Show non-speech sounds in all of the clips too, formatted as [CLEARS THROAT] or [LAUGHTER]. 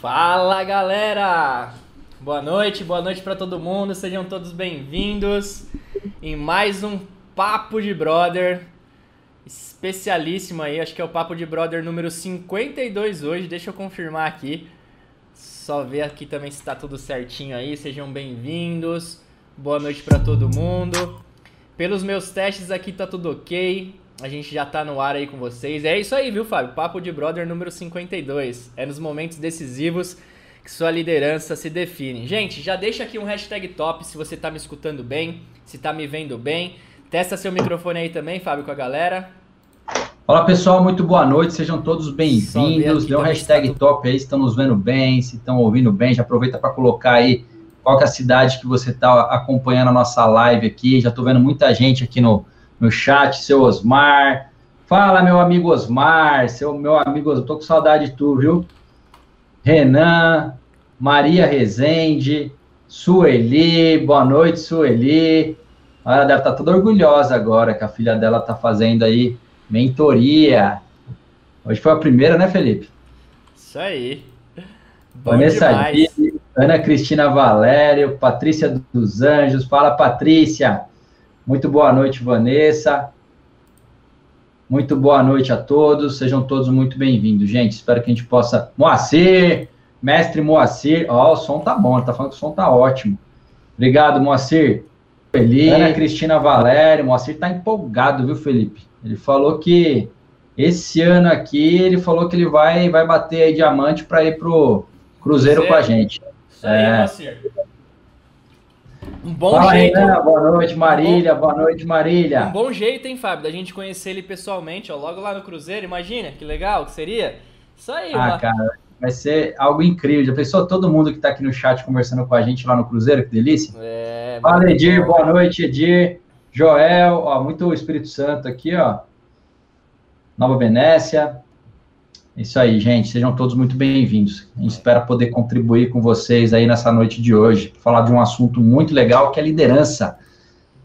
Fala galera! Boa noite, boa noite para todo mundo, sejam todos bem-vindos em mais um Papo de Brother especialíssimo aí, acho que é o Papo de Brother número 52 hoje, deixa eu confirmar aqui, só ver aqui também se tá tudo certinho aí, sejam bem-vindos, boa noite para todo mundo. Pelos meus testes aqui tá tudo ok, a gente já tá no ar aí com vocês. É isso aí, viu, Fábio? Papo de Brother número 52. É nos momentos decisivos que sua liderança se define. Gente, já deixa aqui um hashtag top se você tá me escutando bem, se tá me vendo bem. Testa seu microfone aí também, Fábio, com a galera. Olá pessoal, muito boa noite, sejam todos bem-vindos. Dê um hashtag tá top aí, se estão nos vendo bem, se estão ouvindo bem. Já aproveita para colocar aí qual é a cidade que você está acompanhando a nossa live aqui. Já estou vendo muita gente aqui no, no chat, seu Osmar. Fala, meu amigo Osmar, seu meu amigo, eu tô com saudade de tu, viu? Renan, Maria Rezende, Sueli, boa noite, Sueli. Ela deve estar tá toda orgulhosa agora que a filha dela está fazendo aí mentoria. Hoje foi a primeira, né, Felipe? Isso aí. Bom Vanessa Dias, Ana Cristina Valério, Patrícia dos Anjos. Fala, Patrícia. Muito boa noite, Vanessa. Muito boa noite a todos. Sejam todos muito bem-vindos, gente. Espero que a gente possa. Moacir, mestre Moacir. Ó, oh, o som tá bom, ele tá falando que o som tá ótimo. Obrigado, Moacir. Felipe, Ana Cristina Valério. Moacir tá empolgado, viu, Felipe? Ele falou que esse ano aqui, ele falou que ele vai, vai bater aí diamante para ir pro Cruzeiro, Cruzeiro, com a gente. Isso aí, é. Moacir. Um bom Fala, jeito. Renan, boa noite, Marília. Bom, boa noite, Marília. Um bom jeito, hein, Fábio, da gente conhecer ele pessoalmente, ó, logo lá no Cruzeiro. Imagina, que legal que seria. Isso aí, Ah, cara, vai ser algo incrível. Já pensou todo mundo que está aqui no chat conversando com a gente lá no Cruzeiro? Que delícia. É, Fala, Edir. Boa noite, Edir. Joel, ó, muito Espírito Santo aqui, ó. Nova Venécia. Isso aí, gente. Sejam todos muito bem-vindos. A gente espera poder contribuir com vocês aí nessa noite de hoje, falar de um assunto muito legal que é liderança.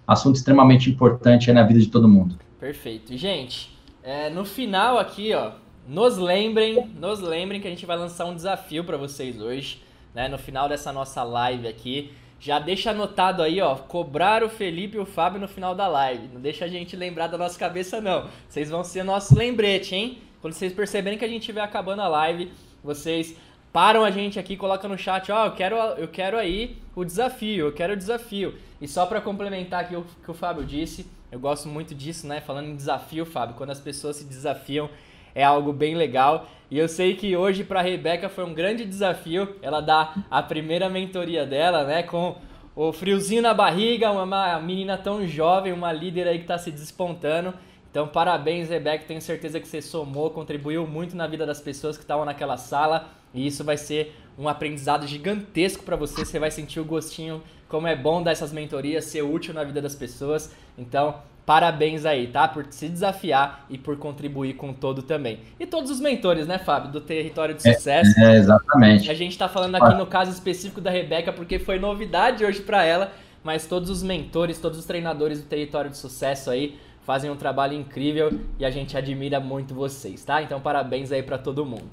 Assunto extremamente importante na vida de todo mundo. Perfeito. Gente, é, no final aqui, ó, nos lembrem, nos lembrem que a gente vai lançar um desafio para vocês hoje, né? No final dessa nossa live aqui. Já deixa anotado aí, ó, cobrar o Felipe e o Fábio no final da live. Não deixa a gente lembrar da nossa cabeça, não. Vocês vão ser nosso lembrete, hein? Quando vocês perceberem que a gente estiver acabando a live, vocês param a gente aqui, colocam no chat, ó, oh, eu quero, eu quero aí o desafio, eu quero o desafio. E só para complementar aqui o que o Fábio disse, eu gosto muito disso, né? Falando em desafio, Fábio, quando as pessoas se desafiam, é algo bem legal. E eu sei que hoje para Rebeca foi um grande desafio. Ela dá a primeira mentoria dela, né, com o friozinho na barriga, uma menina tão jovem, uma líder aí que está se despontando. Então, parabéns, Rebeca. Tenho certeza que você somou, contribuiu muito na vida das pessoas que estavam naquela sala. E isso vai ser um aprendizado gigantesco para você. Você vai sentir o gostinho, como é bom dar essas mentorias, ser útil na vida das pessoas. Então, parabéns aí, tá? Por se desafiar e por contribuir com todo também. E todos os mentores, né, Fábio, do Território de é, Sucesso. É, é exatamente. A gente está falando aqui no caso específico da Rebeca, porque foi novidade hoje para ela. Mas todos os mentores, todos os treinadores do Território de Sucesso aí fazem um trabalho incrível e a gente admira muito vocês, tá? Então parabéns aí para todo mundo.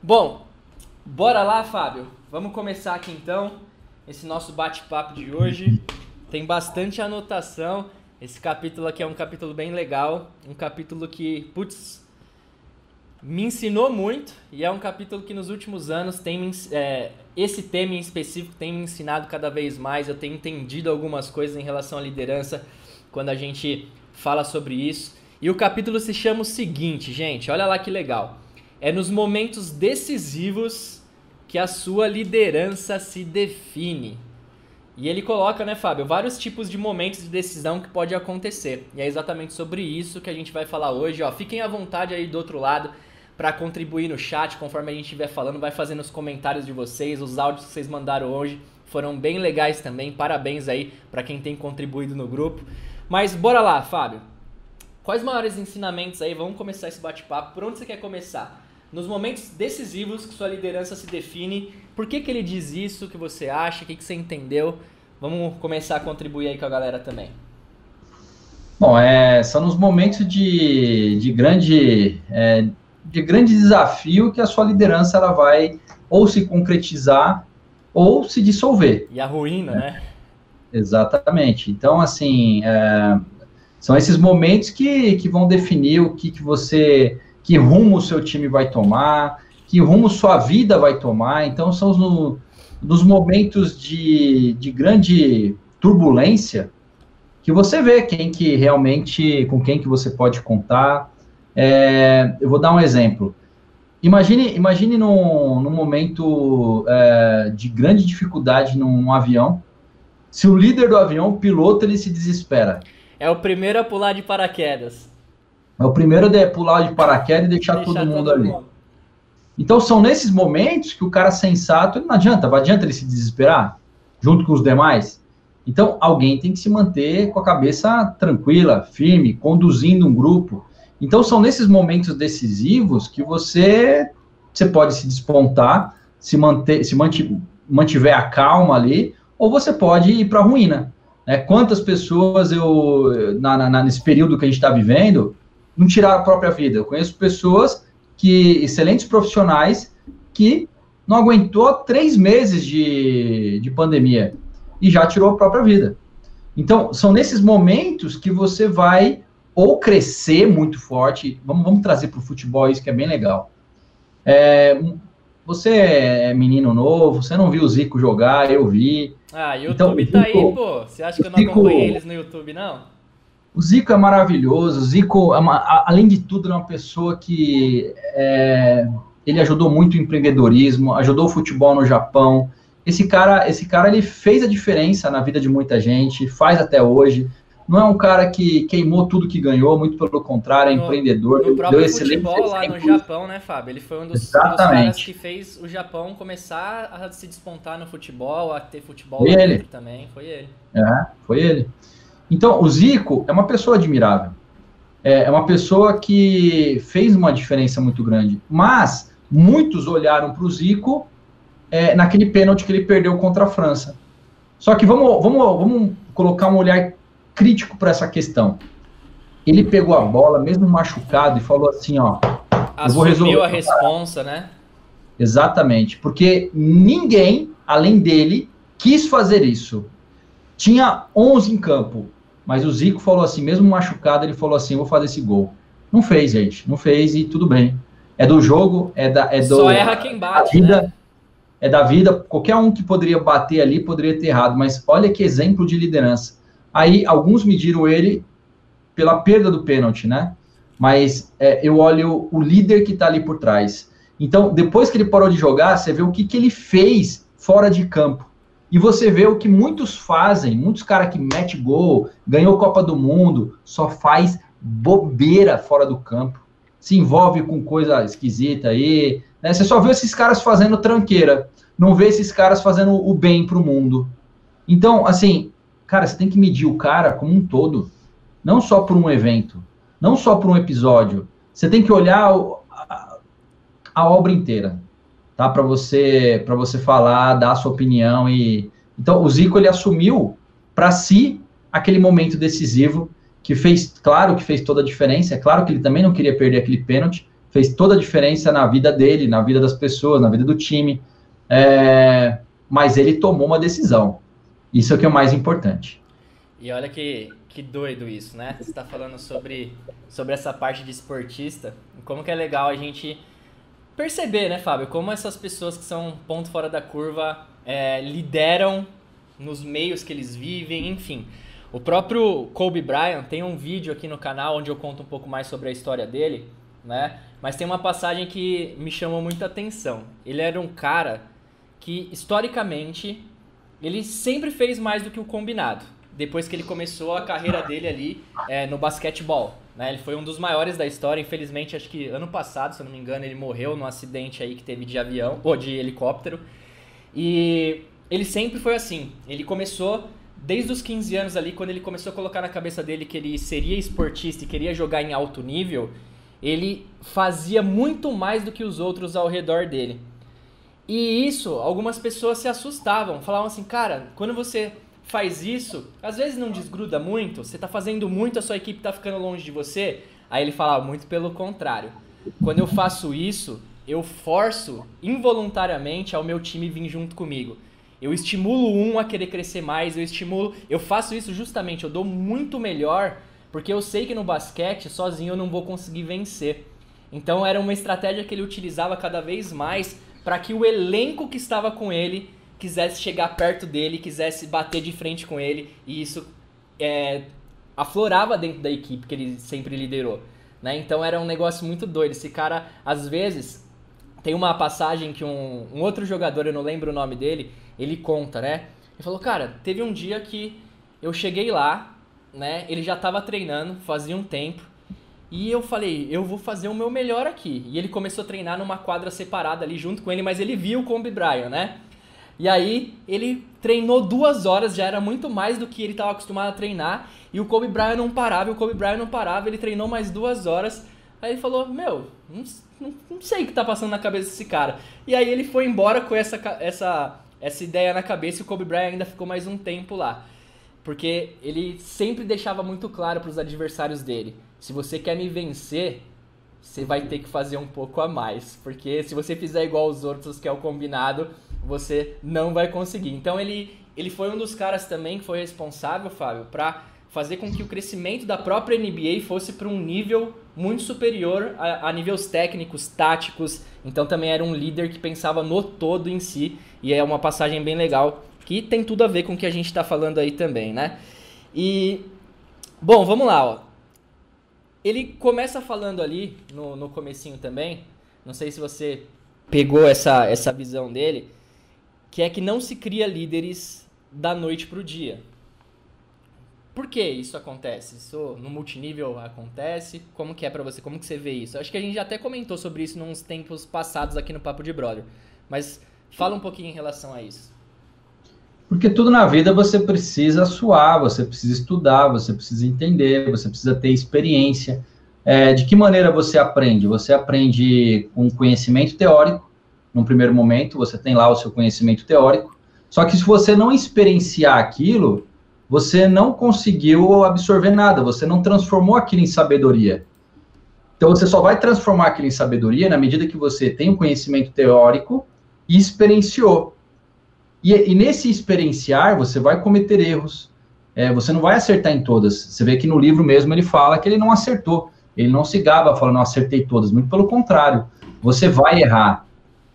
Bom, bora lá, Fábio. Vamos começar aqui então esse nosso bate-papo de hoje. Tem bastante anotação. Esse capítulo aqui é um capítulo bem legal, um capítulo que, putz, me ensinou muito e é um capítulo que nos últimos anos tem é, esse tema em específico tem me ensinado cada vez mais. Eu tenho entendido algumas coisas em relação à liderança quando a gente fala sobre isso. E o capítulo se chama o seguinte, gente, olha lá que legal. É nos momentos decisivos que a sua liderança se define. E ele coloca, né, Fábio, vários tipos de momentos de decisão que pode acontecer. E é exatamente sobre isso que a gente vai falar hoje, ó. Fiquem à vontade aí do outro lado para contribuir no chat, conforme a gente estiver falando, vai fazendo os comentários de vocês, os áudios que vocês mandaram hoje foram bem legais também. Parabéns aí para quem tem contribuído no grupo. Mas bora lá, Fábio. Quais maiores ensinamentos aí? Vamos começar esse bate-papo. Por onde você quer começar? Nos momentos decisivos que sua liderança se define, por que, que ele diz isso? O que você acha? O que, que você entendeu? Vamos começar a contribuir aí com a galera também. Bom, é, são nos momentos de, de grande é, de grande desafio que a sua liderança ela vai ou se concretizar ou se dissolver. E a ruína, né? Exatamente. Então, assim, é, são esses momentos que, que vão definir o que, que você, que rumo o seu time vai tomar, que rumo sua vida vai tomar. Então, são no, nos momentos de, de grande turbulência que você vê quem que realmente, com quem que você pode contar. É, eu vou dar um exemplo. Imagine, imagine num, num momento é, de grande dificuldade num, num, avião, se o líder do avião, o piloto, ele se desespera. É o primeiro a pular de paraquedas. É o primeiro a pular de paraquedas e deixar, deixar todo mundo todo ali. Mundo. Então são nesses momentos que o cara sensato, não adianta, não adianta ele se desesperar junto com os demais. Então, alguém tem que se manter com a cabeça tranquila, firme, conduzindo um grupo. Então, são nesses momentos decisivos que você, você pode se despontar, se, manter, se mantiver a calma ali, ou você pode ir para a ruína. Né? Quantas pessoas eu, na, na, nesse período que a gente está vivendo, não tiraram a própria vida? Eu conheço pessoas que, excelentes profissionais, que não aguentou três meses de, de pandemia e já tirou a própria vida. Então, são nesses momentos que você vai ou crescer muito forte. Vamos, vamos trazer para o futebol isso que é bem legal. É, você é menino novo, você não viu o Zico jogar, eu vi. Ah, YouTube então, tá Zico, aí, pô. Você acha que eu não Zico, acompanhei eles no YouTube, não? O Zico é maravilhoso. O Zico, é uma, além de tudo, é uma pessoa que é, ele ajudou muito o empreendedorismo, ajudou o futebol no Japão esse cara, esse cara ele fez a diferença na vida de muita gente, faz até hoje. Não é um cara que queimou tudo que ganhou, muito pelo contrário, é no, empreendedor. No próprio deu futebol lá no Japão, né, Fábio? Ele foi um dos, um dos, caras que fez o Japão começar a se despontar no futebol, a ter futebol foi ele. também. Foi ele. É, foi ele. Então, o Zico é uma pessoa admirável. É, é uma pessoa que fez uma diferença muito grande. Mas muitos olharam para o Zico é, naquele pênalti que ele perdeu contra a França. Só que vamos, vamos, vamos colocar um olhar crítico para essa questão. Ele pegou a bola, mesmo machucado, e falou assim, ó. Assumiu eu vou resolver a responsa, né? Exatamente, porque ninguém, além dele, quis fazer isso. Tinha 11 em campo, mas o Zico falou assim, mesmo machucado, ele falou assim, vou fazer esse gol. Não fez, gente, não fez e tudo bem. É do jogo, é da é do Só erra quem bate, vida, né? é da vida, qualquer um que poderia bater ali poderia ter errado, mas olha que exemplo de liderança. Aí alguns mediram ele pela perda do pênalti, né? Mas é, eu olho o líder que está ali por trás. Então, depois que ele parou de jogar, você vê o que, que ele fez fora de campo. E você vê o que muitos fazem, muitos caras que mete gol, ganhou Copa do Mundo, só faz bobeira fora do campo. Se envolve com coisa esquisita aí. Né? Você só vê esses caras fazendo tranqueira não vê esses caras fazendo o bem para o mundo. Então, assim, cara, você tem que medir o cara como um todo, não só por um evento, não só por um episódio. Você tem que olhar a, a obra inteira, tá? Para você, para você falar, dar a sua opinião e então o Zico ele assumiu para si aquele momento decisivo que fez, claro que fez toda a diferença. É claro que ele também não queria perder aquele pênalti, fez toda a diferença na vida dele, na vida das pessoas, na vida do time. É, mas ele tomou uma decisão. Isso é o que é o mais importante. E olha que, que doido isso, né? Você está falando sobre, sobre essa parte de esportista. Como que é legal a gente perceber, né, Fábio? Como essas pessoas que são ponto fora da curva é, lideram nos meios que eles vivem, enfim. O próprio Kobe Bryant tem um vídeo aqui no canal onde eu conto um pouco mais sobre a história dele, né? Mas tem uma passagem que me chamou muita atenção. Ele era um cara que historicamente ele sempre fez mais do que o combinado. Depois que ele começou a carreira dele ali é, no basquetebol. Né? Ele foi um dos maiores da história. Infelizmente, acho que ano passado, se eu não me engano, ele morreu num acidente aí que teve de avião, ou de helicóptero. E ele sempre foi assim. Ele começou desde os 15 anos ali, quando ele começou a colocar na cabeça dele que ele seria esportista e queria jogar em alto nível, ele fazia muito mais do que os outros ao redor dele. E isso, algumas pessoas se assustavam, falavam assim, cara, quando você faz isso, às vezes não desgruda muito, você tá fazendo muito, a sua equipe tá ficando longe de você. Aí ele falava, muito pelo contrário. quando eu faço isso, eu forço involuntariamente ao meu time vir junto comigo. Eu estimulo um a querer crescer mais, eu estimulo, eu faço isso justamente, eu dou muito melhor, porque eu sei que no basquete sozinho eu não vou conseguir vencer. Então era uma estratégia que ele utilizava cada vez mais para que o elenco que estava com ele quisesse chegar perto dele, quisesse bater de frente com ele, e isso é, aflorava dentro da equipe que ele sempre liderou. Né? Então era um negócio muito doido. Esse cara, às vezes, tem uma passagem que um, um outro jogador, eu não lembro o nome dele, ele conta, né? Ele falou, cara, teve um dia que eu cheguei lá, né? Ele já estava treinando, fazia um tempo, e eu falei, eu vou fazer o meu melhor aqui. E ele começou a treinar numa quadra separada ali junto com ele, mas ele viu o Kobe Bryant, né? E aí ele treinou duas horas, já era muito mais do que ele estava acostumado a treinar. E o Kobe Bryant não parava, o Kobe Bryant não parava, ele treinou mais duas horas. Aí ele falou, meu, não, não, não sei o que tá passando na cabeça desse cara. E aí ele foi embora com essa, essa, essa ideia na cabeça e o Kobe Bryant ainda ficou mais um tempo lá. Porque ele sempre deixava muito claro para os adversários dele se você quer me vencer, você vai ter que fazer um pouco a mais. Porque se você fizer igual os outros, que é o combinado, você não vai conseguir. Então ele, ele foi um dos caras também que foi responsável, Fábio, para fazer com que o crescimento da própria NBA fosse para um nível muito superior a, a, níveis técnicos, táticos. Então também era um líder que pensava no todo em si. E é uma passagem bem legal que tem tudo a ver com o que a gente está falando aí também, né? E bom, vamos lá, ó. Ele começa falando ali, no, no comecinho também, não sei se você pegou essa, essa visão dele, que é que não se cria líderes da noite para o dia. Por que isso acontece? Isso no multinível acontece? Como que é para você? Como que você vê isso? Acho que a gente já até comentou sobre isso nos tempos passados aqui no Papo de Brother. Mas fala um pouquinho em relação a isso. Porque tudo na vida você precisa suar, você precisa estudar, você precisa entender, você precisa ter experiência. É, de que maneira você aprende? Você aprende com conhecimento teórico, num primeiro momento, você tem lá o seu conhecimento teórico, só que se você não experienciar aquilo, você não conseguiu absorver nada, você não transformou aquilo em sabedoria. Então você só vai transformar aquilo em sabedoria na medida que você tem o um conhecimento teórico e experienciou. E, e, nesse experienciar, você vai cometer erros. É, você não vai acertar em todas. Você vê que no livro mesmo ele fala que ele não acertou. Ele não se gaba falando, não acertei todas. Muito pelo contrário. Você vai errar.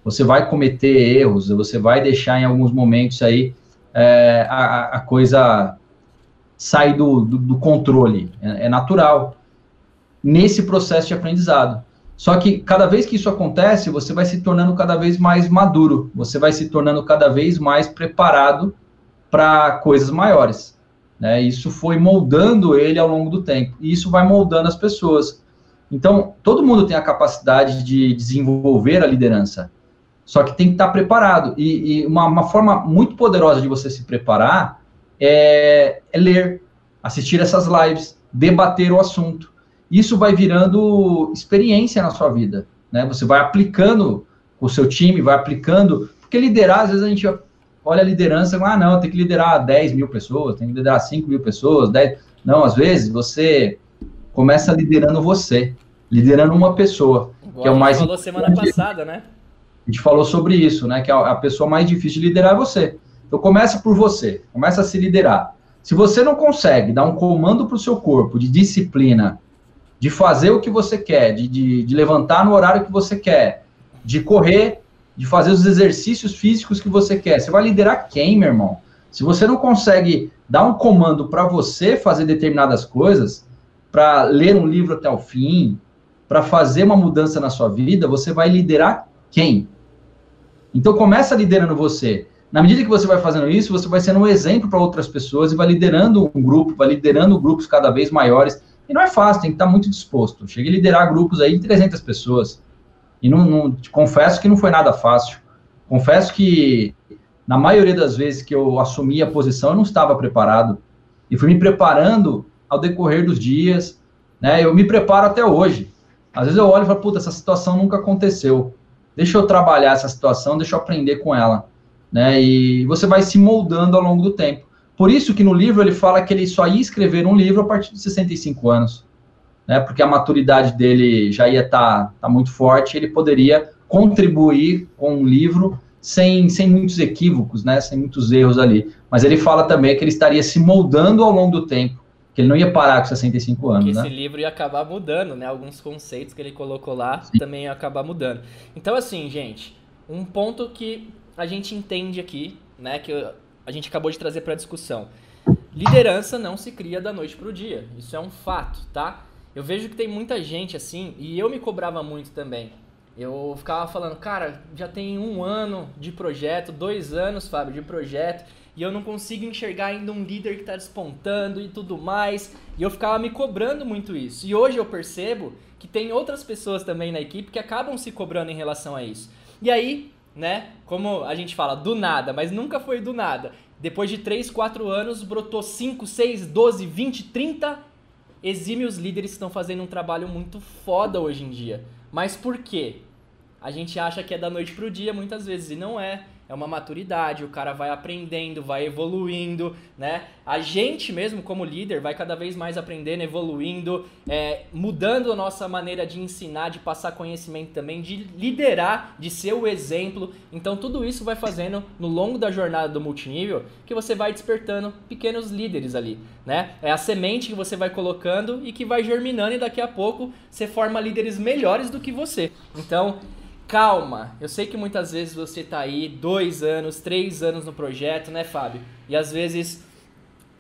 Você vai cometer erros. Você vai deixar em alguns momentos aí é, a, a, coisa sair do, do, do controle. É, é natural. Nesse processo de aprendizado. Só que cada vez que isso acontece, você vai se tornando cada vez mais maduro, você vai se tornando cada vez mais preparado para coisas maiores. Né? Isso foi moldando ele ao longo do tempo, e isso vai moldando as pessoas. Então, todo mundo tem a capacidade de desenvolver a liderança, só que tem que estar preparado. E, e uma, uma, forma muito poderosa de você se preparar é, é ler, assistir essas lives, debater o assunto isso vai virando experiência na sua vida, né? Você vai aplicando o seu time, vai aplicando, porque liderar, às vezes a gente olha a liderança, ah, não, tem que liderar 10 mil pessoas, tem que liderar 5 mil pessoas, 10... Não, às vezes você começa liderando você, liderando uma pessoa, Igual que é o mais... A gente falou semana passada, né? A gente falou sobre isso, né? Que a, a pessoa mais difícil de liderar é você. Então começa por você, começa a se liderar. Se você não consegue dar um comando para o seu corpo de disciplina, de fazer o que você quer, de, de, de, levantar no horário que você quer, de correr, de fazer os exercícios físicos que você quer. Você vai liderar quem, meu irmão? Se você não consegue dar um comando para você fazer determinadas coisas, para ler um livro até o fim, para fazer uma mudança na sua vida, você vai liderar quem? Então começa liderando você. Na medida que você vai fazendo isso, você vai sendo um exemplo para outras pessoas e vai liderando um grupo, vai liderando grupos cada vez maiores. E não é fácil, tem que estar muito disposto. Cheguei a liderar grupos aí de 300 pessoas. E não, não confesso que não foi nada fácil. Confesso que, na maioria das vezes que eu assumi a posição, eu não estava preparado. E fui me preparando ao decorrer dos dias. Né? Eu me preparo até hoje. Às vezes eu olho e falo, puta, essa situação nunca aconteceu. Deixa eu trabalhar essa situação, deixa eu aprender com ela. Né? E você vai se moldando ao longo do tempo. Por isso que no livro ele fala que ele só ia escrever um livro a partir de 65 anos. né, porque a maturidade dele já ia estar tá, tá muito forte, ele poderia contribuir com um livro sem, sem muitos equívocos, né, sem muitos erros ali. Mas ele fala também que ele estaria se moldando ao longo do tempo, que ele não ia parar com 65 anos, que né? esse livro ia acabar mudando, né? Alguns conceitos que ele colocou lá Sim. também ia acabar mudando. Então, assim, gente, um ponto que a gente entende aqui, né, que a gente acabou de trazer para discussão. Liderança não se cria da noite para o dia. Isso é um fato, tá? Eu vejo que tem muita gente assim, e eu me cobrava muito também. Eu ficava falando, cara, já tem um ano de projeto, dois anos, Fábio, de projeto, e eu não consigo enxergar ainda um líder que está despontando e tudo mais. E eu ficava me cobrando muito isso. E hoje eu percebo que tem outras pessoas também na equipe que acabam se cobrando em relação a isso. E aí, né, como a gente fala, do nada, mas nunca foi do nada. Depois de 3, 4 anos, brotou 5, 6, 12, 20, 30 exímios líderes que estão fazendo um trabalho muito foda hoje em dia. Mas por quê? A gente acha que é da noite pro dia muitas vezes e não é é uma maturidade, o cara vai aprendendo, vai evoluindo, né? A gente mesmo, como líder, vai cada vez mais aprendendo, evoluindo, é, mudando a nossa maneira de ensinar, de passar conhecimento também, de liderar, de ser o exemplo. Então, tudo isso vai fazendo, no longo da jornada do multinível, que você vai despertando pequenos líderes ali, né? É a semente que você vai colocando e que vai germinando e daqui a pouco você forma líderes melhores do que você. Então, calma. Eu sei que muitas vezes você tá aí dois anos, três anos no projeto, né, Fábio? E às vezes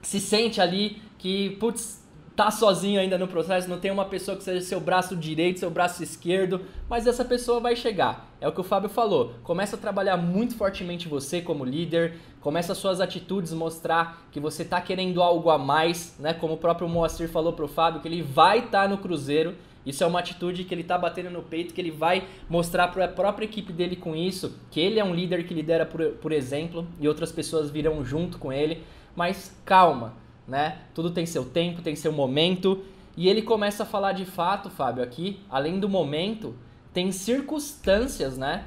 se sente ali que, putz, tá sozinho ainda no processo, não tem uma pessoa que seja seu braço direito, seu braço esquerdo, mas essa pessoa vai chegar. É o que o Fábio falou. Começa a trabalhar muito fortemente você como líder, começa as suas atitudes mostrar que você tá querendo algo a mais, né? Como o próprio Moacir falou pro Fábio, que ele vai estar tá no Cruzeiro isso é uma atitude que ele está batendo no peito, que ele vai mostrar para a própria equipe dele com isso, que ele é um líder que lidera por, por exemplo, e outras pessoas virão junto com ele. Mas calma, né? Tudo tem seu tempo, tem seu momento. E ele começa a falar de fato, Fábio, aqui, além do momento, tem circunstâncias, né?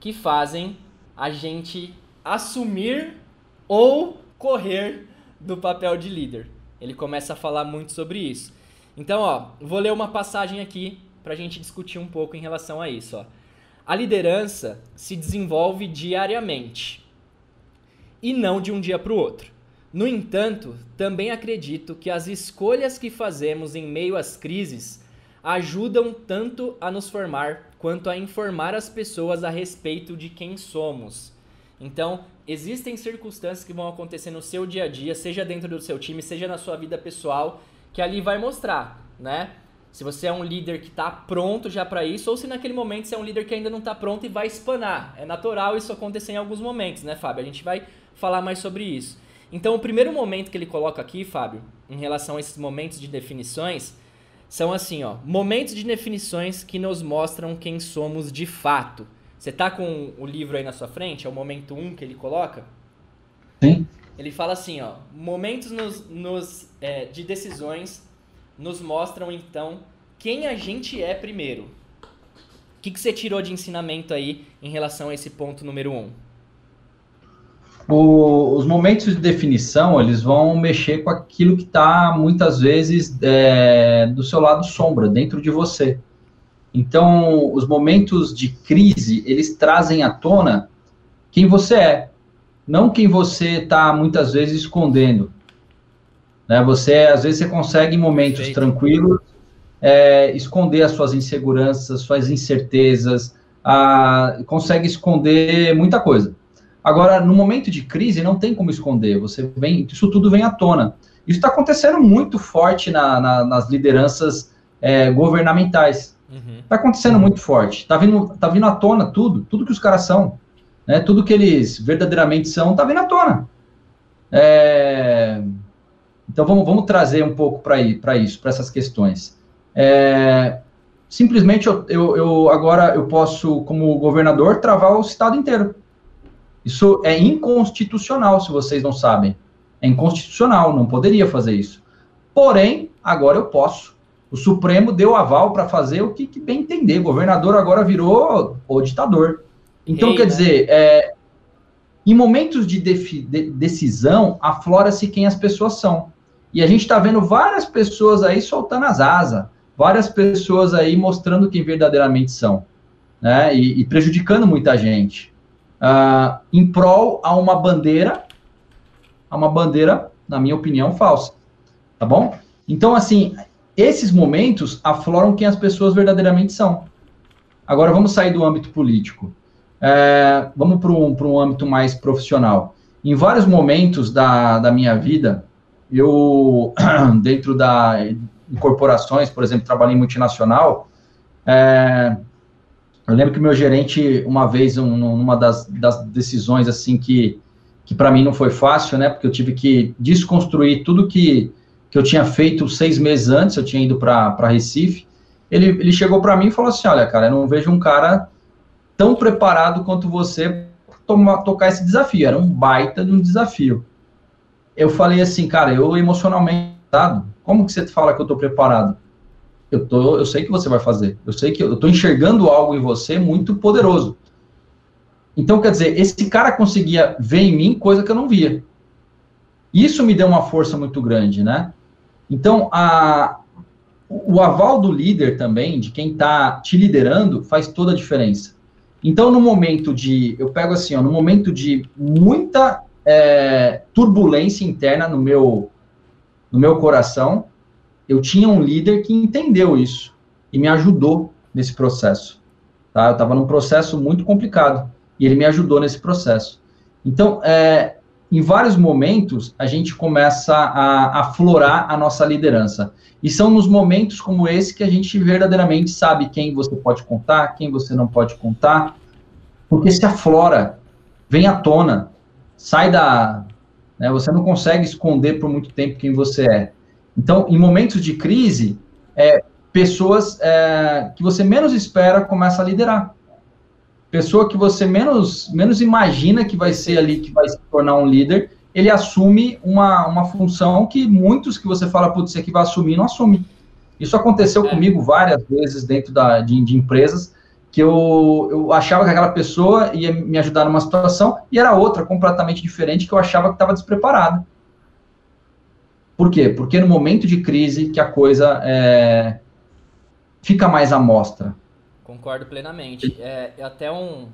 Que fazem a gente assumir ou correr do papel de líder. Ele começa a falar muito sobre isso. Então, ó, vou ler uma passagem aqui para a gente discutir um pouco em relação a isso. Ó. A liderança se desenvolve diariamente e não de um dia para o outro. No entanto, também acredito que as escolhas que fazemos em meio às crises ajudam tanto a nos formar quanto a informar as pessoas a respeito de quem somos. Então, existem circunstâncias que vão acontecer no seu dia a dia, seja dentro do seu time, seja na sua vida pessoal, que ali vai mostrar, né? Se você é um líder que está pronto já para isso, ou se naquele momento você é um líder que ainda não está pronto e vai espanar. É natural isso acontecer em alguns momentos, né, Fábio? A gente vai falar mais sobre isso. Então, o primeiro momento que ele coloca aqui, Fábio, em relação a esses momentos de definições, são assim, ó, momentos de definições que nos mostram quem somos de fato. Você tá com o livro aí na sua frente? É o momento 1 um que ele coloca? Sim. Ele fala assim, ó, momentos nos, nos é, de decisões nos mostram então quem a gente é primeiro. O que, que você tirou de ensinamento aí em relação a esse ponto número um? O, os momentos de definição eles vão mexer com aquilo que está muitas vezes é, do seu lado sombra, dentro de você. Então, os momentos de crise eles trazem à tona quem você é, não quem você está muitas vezes escondendo. Né? Você, às vezes, você consegue em momentos Perfeito. tranquilos é, esconder as suas inseguranças, suas incertezas, a, consegue esconder muita coisa. Agora, no momento de crise, não tem como esconder. Você vem, isso tudo vem à tona. Isso está acontecendo muito forte na, na, nas lideranças é, governamentais. Está uhum. Tá acontecendo muito forte. Está vindo, tá vindo à tona tudo, tudo que os caras são né, tudo que eles verdadeiramente são está vindo à tona. É, então vamos, vamos trazer um pouco para isso, para essas questões. É, simplesmente eu, eu, eu, agora eu posso, como governador, travar o estado inteiro. Isso é inconstitucional, se vocês não sabem. É inconstitucional, não poderia fazer isso. Porém, agora eu posso. O Supremo deu aval para fazer o que, que, bem entender. O governador agora virou o ditador. Então, Ei, quer né? dizer, é, em momentos de, de decisão, aflora-se quem as pessoas são. E a gente está vendo várias pessoas aí soltando as asas, várias pessoas aí mostrando quem verdadeiramente são, né? E, e prejudicando muita gente. Uh, em prol a uma bandeira, a uma bandeira, na minha opinião, falsa. Tá bom? Então, assim, esses momentos afloram quem as pessoas verdadeiramente são. Agora, vamos sair do âmbito político. É, vamos para um, um âmbito mais profissional. Em vários momentos da, da minha vida, eu, [CLEARS THROAT] dentro da corporações, por exemplo, trabalhei em multinacional, é, eu lembro que meu gerente, uma vez, um, numa das, das decisões, assim, que, que para mim não foi fácil, né, porque eu tive que desconstruir tudo que, que eu tinha feito seis meses antes, eu tinha ido para Recife, ele, ele chegou para mim e falou assim, olha, cara, eu não vejo um cara tão preparado quanto você para tocar esse desafio, era um baita de um desafio. Eu falei assim, cara, eu emocionalmente, como que você fala que eu estou preparado? Eu, tô, eu sei que você vai fazer. Eu sei que eu estou enxergando algo em você muito poderoso. Então, quer dizer, esse cara conseguia ver em mim coisa que eu não via. Isso me deu uma força muito grande, né? Então, a, o aval do líder também, de quem está te liderando, faz toda a diferença. Então, no momento de, eu pego assim, ó, no momento de muita é, turbulência interna no meu, no meu coração, eu tinha um líder que entendeu isso e me ajudou nesse processo. Tá? Eu estava num processo muito complicado e ele me ajudou nesse processo. Então, é, em vários momentos, a gente começa a aflorar a nossa liderança. E são nos momentos como esse que a gente verdadeiramente sabe quem você pode contar, quem você não pode contar, porque se aflora, vem à tona, sai da. Né, você não consegue esconder por muito tempo quem você é. Então, em momentos de crise, é, pessoas é, que você menos espera começam a liderar. Pessoa que você menos, menos imagina que vai ser ali, que vai se tornar um líder, ele assume uma, uma função que muitos que você fala, putz, esse aqui vai assumir, não assume. Isso aconteceu é. comigo várias vezes dentro da, de, de empresas, que eu, eu achava que aquela pessoa ia me ajudar numa situação e era outra completamente diferente que eu achava que estava despreparada. Por quê? Porque no momento de crise que a coisa é, fica mais à mostra. Concordo plenamente. É, até um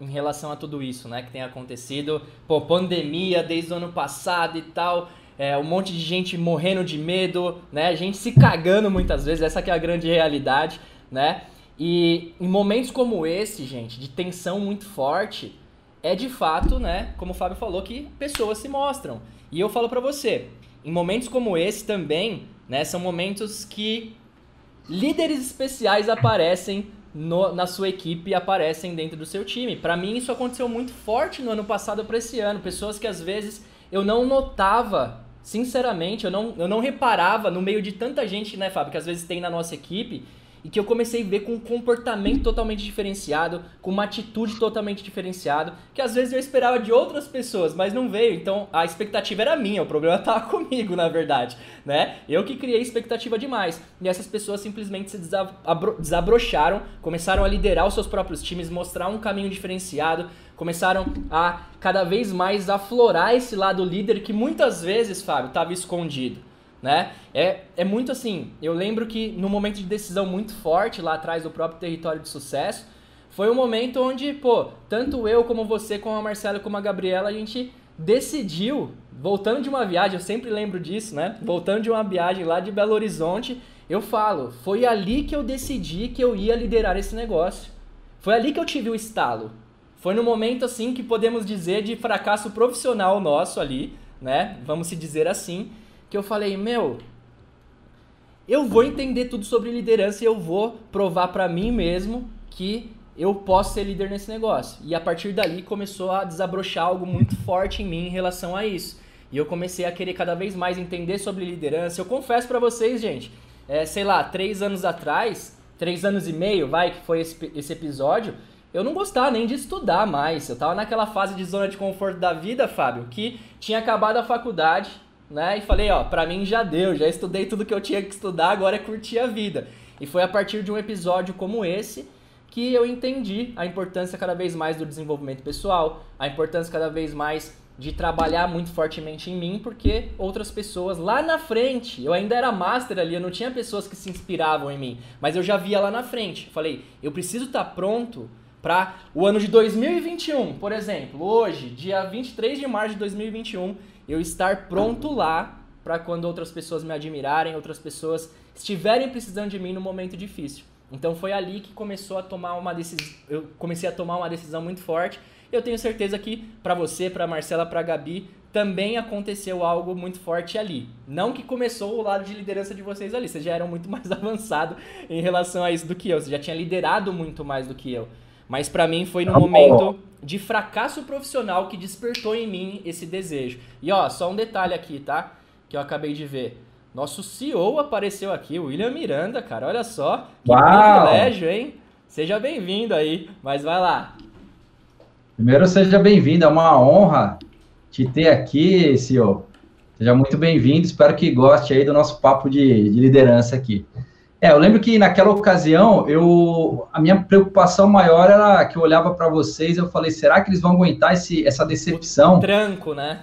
em relação a tudo isso, né, que tem acontecido, pô, pandemia desde o ano passado e tal, é, um monte de gente morrendo de medo, né, gente se cagando muitas vezes, essa é a grande realidade, né? E em momentos como esse, gente, de tensão muito forte, é de fato, né, como o Fábio falou, que pessoas se mostram. E eu falo para você, em momentos como esse também, né, são momentos que líderes especiais aparecem no, na sua equipe aparecem dentro do seu time. Para mim isso aconteceu muito forte no ano passado para esse ano. Pessoas que às vezes eu não notava, sinceramente, eu não, eu não reparava no meio de tanta gente, né, Fábio, que às vezes tem na nossa equipe e que eu comecei a ver com um comportamento totalmente diferenciado, com uma atitude totalmente diferenciado, que às vezes eu esperava de outras pessoas, mas não veio. Então a expectativa era minha, o problema [LAUGHS] estava comigo, na verdade, né? Eu que criei expectativa demais. E essas pessoas simplesmente se desabrocharam, começaram a liderar os seus próprios times, mostrar um caminho diferenciado, começaram a cada vez mais aflorar esse lado líder que muitas vezes, Fábio, estava escondido né? É, é muito assim, eu lembro que no momento de decisão muito forte lá atrás do próprio território de sucesso, foi um momento onde, pô, tanto eu como você, como a Marcela, como a Gabriela, a gente decidiu, voltando de uma viagem, eu sempre lembro disso, né? Voltando de uma viagem lá de Belo Horizonte, eu falo, foi ali que eu decidi que eu ia liderar esse negócio. Foi ali que eu tive o estalo. Foi no momento assim que podemos dizer de fracasso profissional nosso ali, né? Vamos se dizer assim, que eu falei, meu, eu vou entender tudo sobre liderança e eu vou provar para mim mesmo que eu posso ser líder nesse negócio. E a partir dali começou a desabrochar algo muito [LAUGHS] forte em mim em relação a isso. E eu comecei a querer cada vez mais entender sobre liderança. Eu confesso para vocês, gente, é, sei lá, três anos atrás, três anos e meio, vai, que foi esse, esse episódio, eu não gostava nem de estudar mais. Eu tava naquela fase de zona de conforto da vida, Fábio, que tinha acabado a faculdade, né? E falei, ó, pra mim já deu, já estudei tudo que eu tinha que estudar, agora é curtir a vida. E foi a partir de um episódio como esse que eu entendi a importância cada vez mais do desenvolvimento pessoal, a importância cada vez mais de trabalhar muito fortemente em mim, porque outras pessoas lá na frente, eu ainda era master ali, eu não tinha pessoas que se inspiravam em mim, mas eu já via lá na frente. Falei, eu preciso estar tá pronto para o ano de 2021, por exemplo, hoje, dia 23 de março de 2021, eu estar pronto lá para quando outras pessoas me admirarem, outras pessoas estiverem precisando de mim no momento difícil. Então foi ali que começou a tomar uma decisão, eu comecei a tomar uma decisão muito forte. Eu tenho certeza que para você, para Marcela, para Gabi, também aconteceu algo muito forte ali. Não que começou o lado de liderança de vocês ali, vocês já eram muito [LAUGHS] mais avançados em relação a isso do que eu, você já tinha liderado muito mais do que eu. Mas para mim foi no momento de fracasso profissional que despertou em mim esse desejo. E ó, só um detalhe aqui, tá? Que eu acabei de ver. Nosso CEO apareceu aqui, o William Miranda, cara. Olha só. Que Uau. privilégio, hein? Seja bem-vindo aí, mas vai lá. Primeiro, seja bem-vindo. É uma honra te ter aqui, CEO. Seja muito bem-vindo. Espero que goste aí do nosso papo de, de liderança aqui. É, eu lembro que naquela ocasião, eu a minha preocupação maior era que eu olhava para vocês, eu falei, será que eles vão aguentar esse, essa decepção? O tranco, né?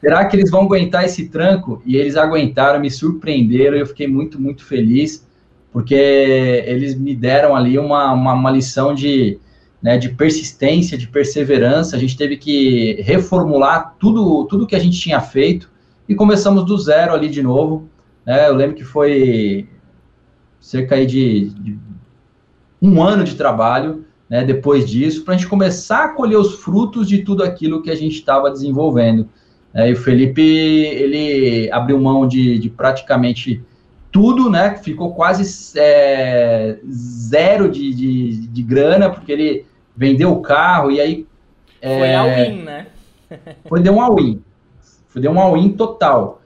será que eles vão aguentar esse tranco? E eles aguentaram, me surpreenderam, eu fiquei muito, muito feliz, porque eles me deram ali uma, uma, uma lição de, né, de persistência, de perseverança. A gente teve que reformular tudo, tudo que a gente tinha feito e começamos do zero ali de novo. Né? Eu lembro que foi cerca aí de, de um ano de trabalho né, depois disso, para a gente começar a colher os frutos de tudo aquilo que a gente estava desenvolvendo. É, e o Felipe, ele abriu mão de, de praticamente tudo, né? Ficou quase é, zero de, de, de, grana, porque ele vendeu o carro e aí... É, foi all-in, né? foi deu um all-in. Foi deu um all-in total.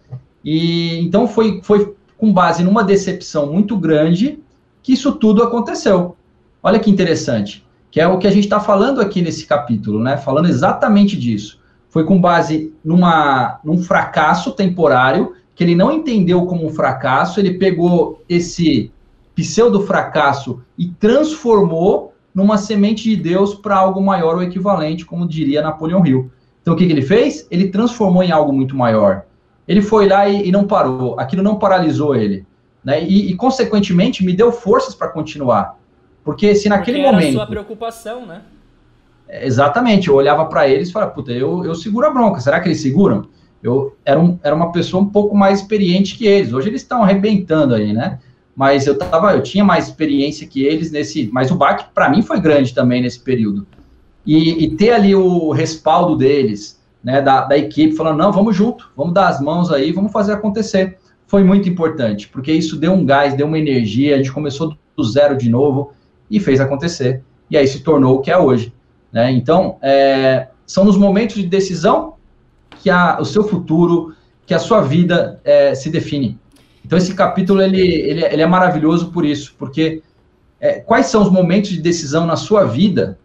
E então foi, foi com base numa decepção muito grande que isso tudo aconteceu. Olha que interessante, que é o que a gente está falando aqui nesse capítulo, né? Falando exatamente disso foi com base numa, num fracasso temporário, que ele não entendeu como um fracasso, ele pegou esse pseudo fracasso e transformou numa semente de Deus para algo maior ou equivalente, como diria Napoleão Hill. Então o que, que, ele fez? Ele transformou em algo muito maior. Ele foi lá e, e não parou, aquilo não paralisou ele. Né? E, e consequentemente, me deu forças para continuar. Porque se naquele Porque era momento. a sua preocupação, né? Exatamente, eu olhava para eles e falava, puta, eu, eu seguro a bronca, será que eles seguram? Eu era, um, era uma pessoa um pouco mais experiente que eles, hoje eles estão arrebentando aí, né? Mas eu tava, eu tinha mais experiência que eles nesse, mas o baque para mim foi grande também nesse período. E, e, ter ali o respaldo deles, né, da, da equipe, falando, não, vamos junto, vamos dar as mãos aí, vamos fazer acontecer. Foi muito importante, porque isso deu um gás, deu uma energia, a gente começou do zero de novo e fez acontecer. E aí se tornou o que é hoje. Né? Então, é, são nos momentos de decisão que a, o seu futuro, que a sua vida é, se define. Então, esse capítulo ele, ele, ele é maravilhoso por isso, porque é, quais são os momentos de decisão na sua vida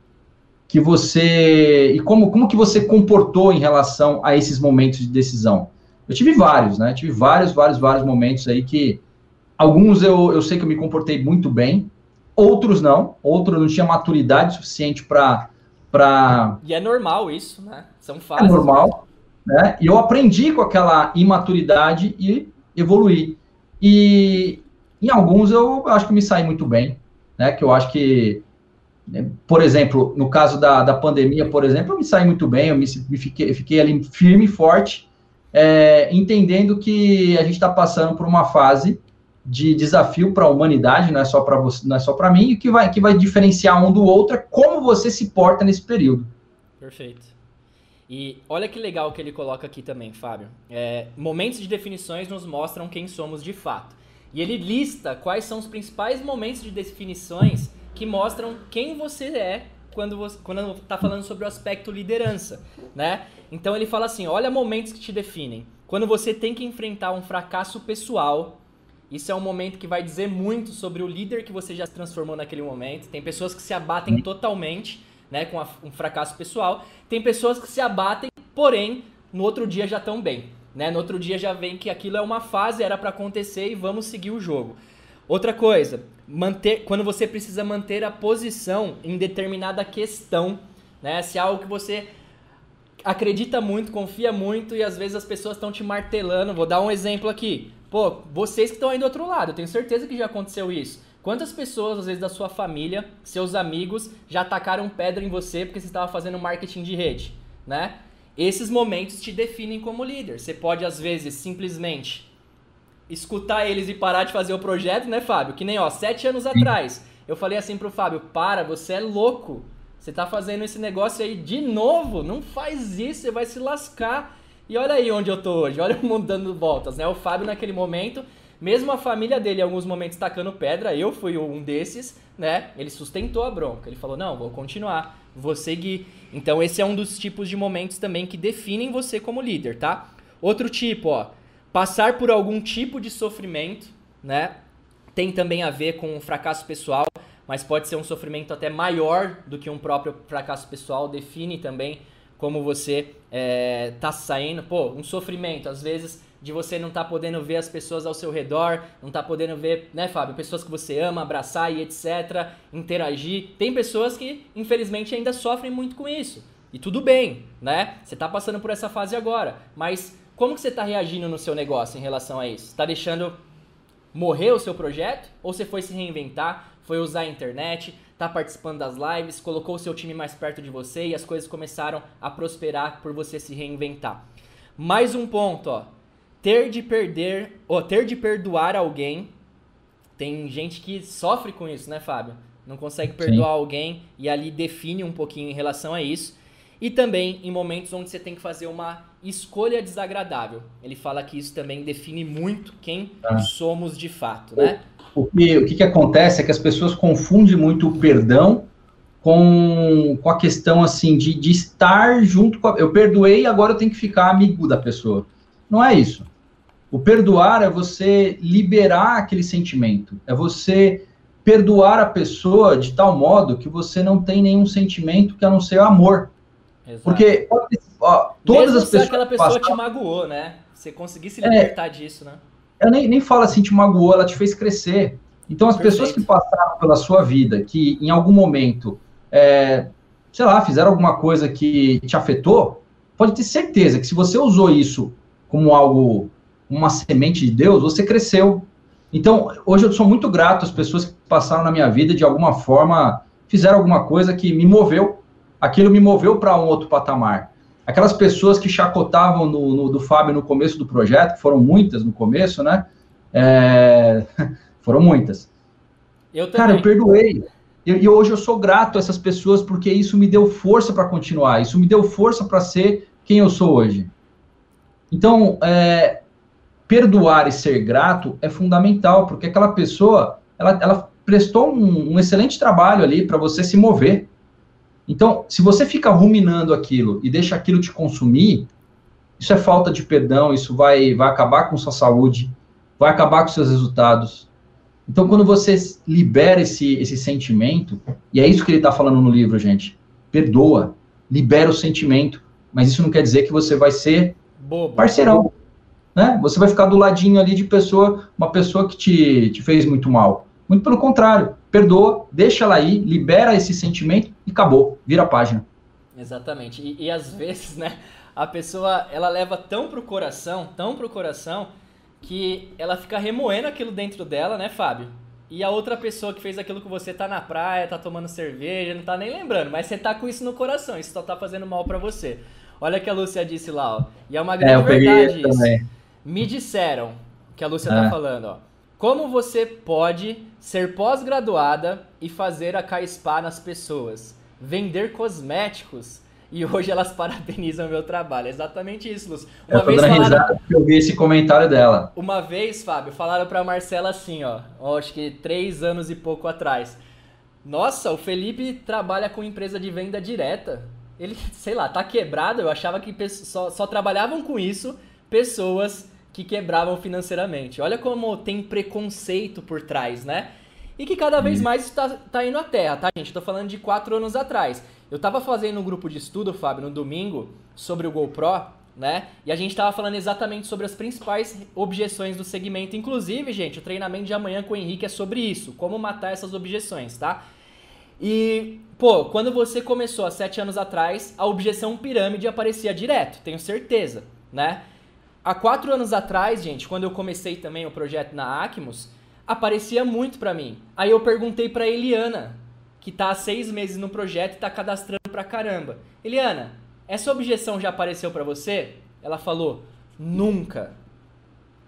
que você e como, como que você comportou em relação a esses momentos de decisão? Eu tive vários, né? Tive vários, vários, vários momentos aí que alguns eu, eu sei que eu me comportei muito bem, outros não, outros não tinha maturidade suficiente para para. E é normal isso, né? São fases. É normal, né? E eu aprendi com aquela imaturidade e evoluí. E em alguns eu acho que me saí muito bem, né? Que eu acho que, né, por exemplo, no caso da, da pandemia, por exemplo, eu me saí muito bem, eu me, me fiquei, fiquei ali firme e forte, é, entendendo que a gente está passando por uma fase de desafio para a humanidade, não é só para você, não é só para mim, e que vai, que vai diferenciar um do outro é como você se porta nesse período. Perfeito. E olha que legal que ele coloca aqui também, Fábio. É, momentos de definições nos mostram quem somos de fato. E ele lista quais são os principais momentos de definições que mostram quem você é quando você quando está falando sobre o aspecto liderança, né? Então ele fala assim, olha momentos que te definem. Quando você tem que enfrentar um fracasso pessoal isso é um momento que vai dizer muito sobre o líder que você já se transformou naquele momento. Tem pessoas que se abatem totalmente, né, com um fracasso pessoal. Tem pessoas que se abatem, porém, no outro dia já estão bem. Né? No outro dia já vem que aquilo é uma fase, era para acontecer e vamos seguir o jogo. Outra coisa, manter, quando você precisa manter a posição em determinada questão, né? Se é algo que você acredita muito, confia muito e às vezes as pessoas estão te martelando. Vou dar um exemplo aqui. Pô, vocês que estão aí do outro lado, eu tenho certeza que já aconteceu isso. Quantas pessoas, às vezes, da sua família, seus amigos, já atacaram pedra em você porque você estava fazendo marketing de rede, né? Esses momentos te definem como líder. Você pode, às vezes, simplesmente escutar eles e parar de fazer o projeto, né, Fábio? Que nem, ó, sete anos atrás, eu falei assim pro Fábio, para, você é louco. Você tá fazendo esse negócio aí de novo, não faz isso, você vai se lascar. E olha aí onde eu tô hoje, [LAUGHS] olha o mundo dando voltas, né? O Fábio naquele momento, mesmo a família dele em alguns momentos tacando pedra, eu fui um desses, né? Ele sustentou a bronca, ele falou, não, vou continuar, vou seguir. Então esse é um dos tipos de momentos também que definem você como líder, tá? Outro tipo, ó, passar por algum tipo de sofrimento, né? Tem também a ver com um fracasso pessoal, mas pode ser um sofrimento até maior do que um próprio fracasso pessoal, define também como você é, tá saindo. Pô, um sofrimento, às vezes, de você não tá podendo ver as pessoas ao seu redor, não tá podendo ver, né, Fábio, pessoas que você ama, abraçar e etc, interagir. Tem pessoas que, infelizmente, ainda sofrem muito com isso. E tudo bem, né? Você tá passando por essa fase agora, mas como que você tá reagindo no seu negócio em relação a isso? Tá deixando morrer o seu projeto? Ou você foi se reinventar, foi usar a internet, tá participando das lives, colocou o seu time mais perto de você e as coisas começaram a prosperar por você se reinventar. Mais um ponto, ó. Ter de perder, ou ter de perdoar alguém. Tem gente que sofre com isso, né, Fábio? Não consegue perdoar Sim. alguém e ali define um pouquinho em relação a isso. E também em momentos onde você tem que fazer uma escolha desagradável. Ele fala que isso também define muito quem ah. somos de fato, né? O que, o que, que acontece é que as pessoas confundem muito o perdão com, com a questão assim de, de estar junto com a, eu perdoei agora eu tenho que ficar amigo da pessoa não é isso o perdoar é você liberar aquele sentimento é você perdoar a pessoa de tal modo que você não tem nenhum sentimento que a não ser amor Exato. Porque ó, todas Mesmo as pessoas. aquela pessoa passaram, te magoou, né? Você conseguir se libertar é, disso, né? Eu nem, nem falo assim, te magoou, ela te fez crescer. Então, as Perfeito. pessoas que passaram pela sua vida, que em algum momento, é, sei lá, fizeram alguma coisa que te afetou, pode ter certeza que se você usou isso como algo, uma semente de Deus, você cresceu. Então, hoje eu sou muito grato às pessoas que passaram na minha vida de alguma forma, fizeram alguma coisa que me moveu aquilo me moveu para um outro patamar. Aquelas pessoas que chacotavam no, no, do Fábio no começo do projeto, foram muitas no começo, né? É, [LAUGHS] foram muitas. Eu Cara, eu perdoei. E, e, hoje eu sou grato a essas pessoas porque isso me deu força para continuar, isso me deu força para ser quem eu sou hoje. Então, é, perdoar e ser grato é fundamental, porque aquela pessoa, ela, ela prestou um, um excelente trabalho ali para você se mover. Então, se você fica ruminando aquilo e deixa aquilo te consumir, isso é falta de perdão, isso vai, vai acabar com sua saúde, vai acabar com seus resultados. Então, quando você libera esse, esse sentimento, e é isso que ele está falando no livro, gente, perdoa, libera o sentimento, mas isso não quer dizer que você vai ser Bobo. parceirão, né? Você vai ficar do ladinho ali de pessoa, uma pessoa que te, te fez muito mal. Muito pelo contrário, perdoa, deixa ela aí, libera esse sentimento e acabou, vira a página. Exatamente. E, e às vezes, né, a pessoa ela leva tão pro coração, tão pro coração, que ela fica remoendo aquilo dentro dela, né, Fábio? E a outra pessoa que fez aquilo com você tá na praia, tá tomando cerveja, não tá nem lembrando, mas você tá com isso no coração, isso só tá fazendo mal para você. Olha o que a Lúcia disse lá, ó. E é uma é, grande é, verdade isso. Também. Me disseram, que a Lúcia é. tá falando, ó. Como você pode ser pós-graduada e fazer a K-Spa nas pessoas? Vender cosméticos? E hoje elas [LAUGHS] parabenizam o meu trabalho. É exatamente isso, Luz. Uma eu vez falaram... porque eu vi esse comentário dela. Uma vez, Fábio, falaram pra Marcela assim, ó. Acho que três anos e pouco atrás. Nossa, o Felipe trabalha com empresa de venda direta. Ele, [LAUGHS] sei lá, tá quebrado. Eu achava que só, só trabalhavam com isso pessoas que quebravam financeiramente. Olha como tem preconceito por trás, né? E que cada vez mais está tá indo à terra, tá, gente? Estou falando de quatro anos atrás. Eu estava fazendo um grupo de estudo, Fábio, no domingo, sobre o GoPro, né? E a gente estava falando exatamente sobre as principais objeções do segmento. Inclusive, gente, o treinamento de amanhã com o Henrique é sobre isso, como matar essas objeções, tá? E, pô, quando você começou há sete anos atrás, a objeção pirâmide aparecia direto, tenho certeza, né? Há quatro anos atrás, gente, quando eu comecei também o projeto na Acmos, aparecia muito para mim. Aí eu perguntei para Eliana, que tá há seis meses no projeto e tá cadastrando pra caramba. Eliana, essa objeção já apareceu para você? Ela falou, nunca.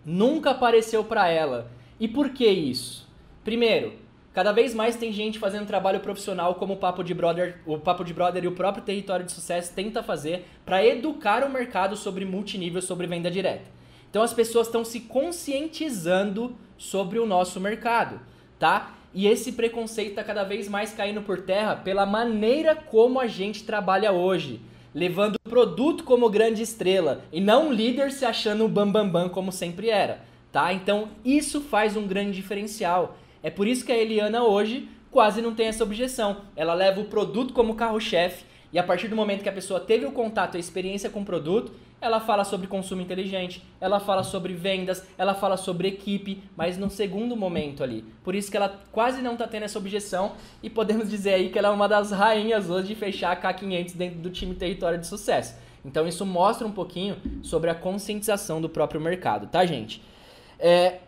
Nunca apareceu para ela. E por que isso? Primeiro, cada vez mais tem gente fazendo trabalho profissional como o Papo de Brother, o Papo de Brother e o próprio Território de Sucesso tenta fazer para educar o mercado sobre multinível, sobre venda direta. Então as pessoas estão se conscientizando sobre o nosso mercado, tá? E esse preconceito está cada vez mais caindo por terra pela maneira como a gente trabalha hoje, levando o produto como grande estrela e não um líder se achando um bambambam bam, bam, como sempre era, tá? Então isso faz um grande diferencial. É por isso que a Eliana hoje quase não tem essa objeção. Ela leva o produto como carro-chefe e a partir do momento que a pessoa teve o contato, a experiência com o produto, ela fala sobre consumo inteligente, ela fala sobre vendas, ela fala sobre equipe, mas num segundo momento ali. Por isso que ela quase não está tendo essa objeção e podemos [LAUGHS] dizer aí que ela é uma das rainhas hoje de fechar a K500 dentro do time Território de Sucesso. Então isso mostra um pouquinho sobre a conscientização do próprio mercado, tá, gente? É,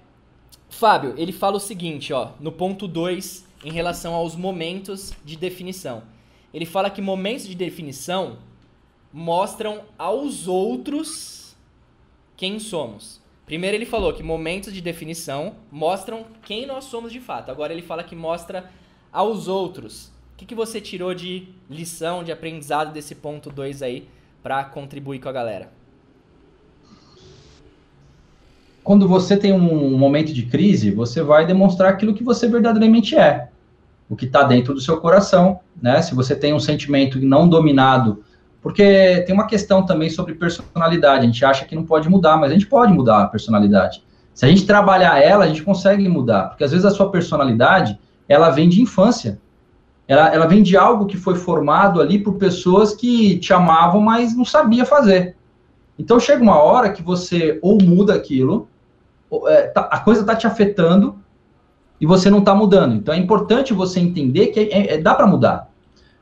Fábio, ele fala o seguinte, ó, no ponto 2, em relação aos momentos de definição. Ele fala que momentos de definição mostram aos outros quem somos. Primeiro ele falou que momentos de definição mostram quem nós somos de fato. Agora ele fala que mostra aos outros. O que, que você tirou de lição, de aprendizado desse ponto 2 aí para contribuir com a galera? Quando você tem um momento de crise, você vai demonstrar aquilo que você verdadeiramente é, o que está dentro do seu coração, né? Se você tem um sentimento não dominado porque tem uma questão também sobre personalidade. A gente acha que não pode mudar, mas a gente pode mudar a personalidade. Se a gente trabalhar ela, a gente consegue mudar. Porque às vezes a sua personalidade, ela vem de infância. Ela, ela vem de algo que foi formado ali por pessoas que te amavam, mas não sabia fazer. Então chega uma hora que você ou muda aquilo, a coisa está te afetando e você não está mudando. Então é importante você entender que é, é, dá para mudar.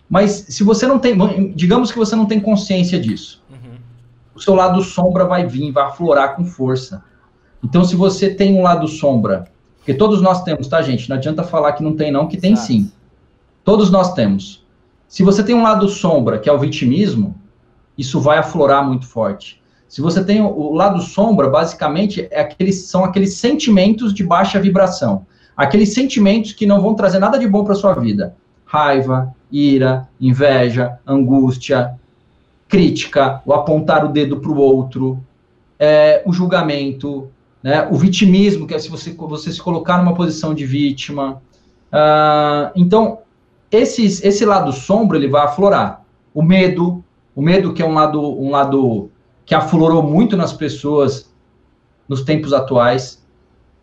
Mas se você não tem, digamos que você não tem consciência disso, uhum. o seu lado sombra vai vir, vai aflorar com força. Então, se você tem um lado sombra, porque todos nós temos, tá, gente? Não adianta falar que não tem, não, que tem Exato. sim. Todos nós temos. Se você tem um lado sombra, que é o vitimismo, isso vai aflorar muito forte. Se você tem o lado sombra, basicamente, é aqueles, são aqueles sentimentos de baixa vibração. Aqueles sentimentos que não vão trazer nada de bom para sua vida. Raiva, ira, inveja, angústia, crítica, o apontar o dedo para o outro, é, o julgamento, né, o vitimismo, que é se você, você se colocar numa posição de vítima. Uh, então, esses, esse lado sombra ele vai aflorar. O medo, o medo que é um lado, um lado que aflorou muito nas pessoas nos tempos atuais.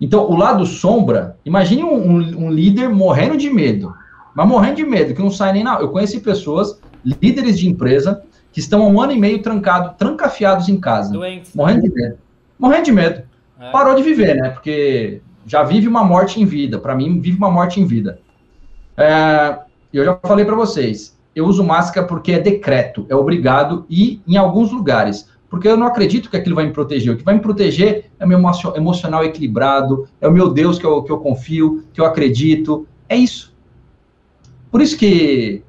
Então, o lado sombra, imagine um, um, um líder morrendo de medo mas morrendo de medo, que não sai nem na. Eu conheci pessoas, líderes de empresa, que estão há um ano e meio trancado, trancafiados em casa. Doentes. Morrendo de medo. Morrendo de medo. É. Parou de viver, né? Porque já vive uma morte em vida. Para mim, vive uma morte em vida. É, eu já falei para vocês, eu uso máscara porque é decreto, é obrigado e em alguns lugares. Porque eu não acredito que aquilo vai me proteger. O que vai me proteger é o meu emocional equilibrado, é o meu Deus que eu, que eu confio, que eu acredito. É isso. Por isso que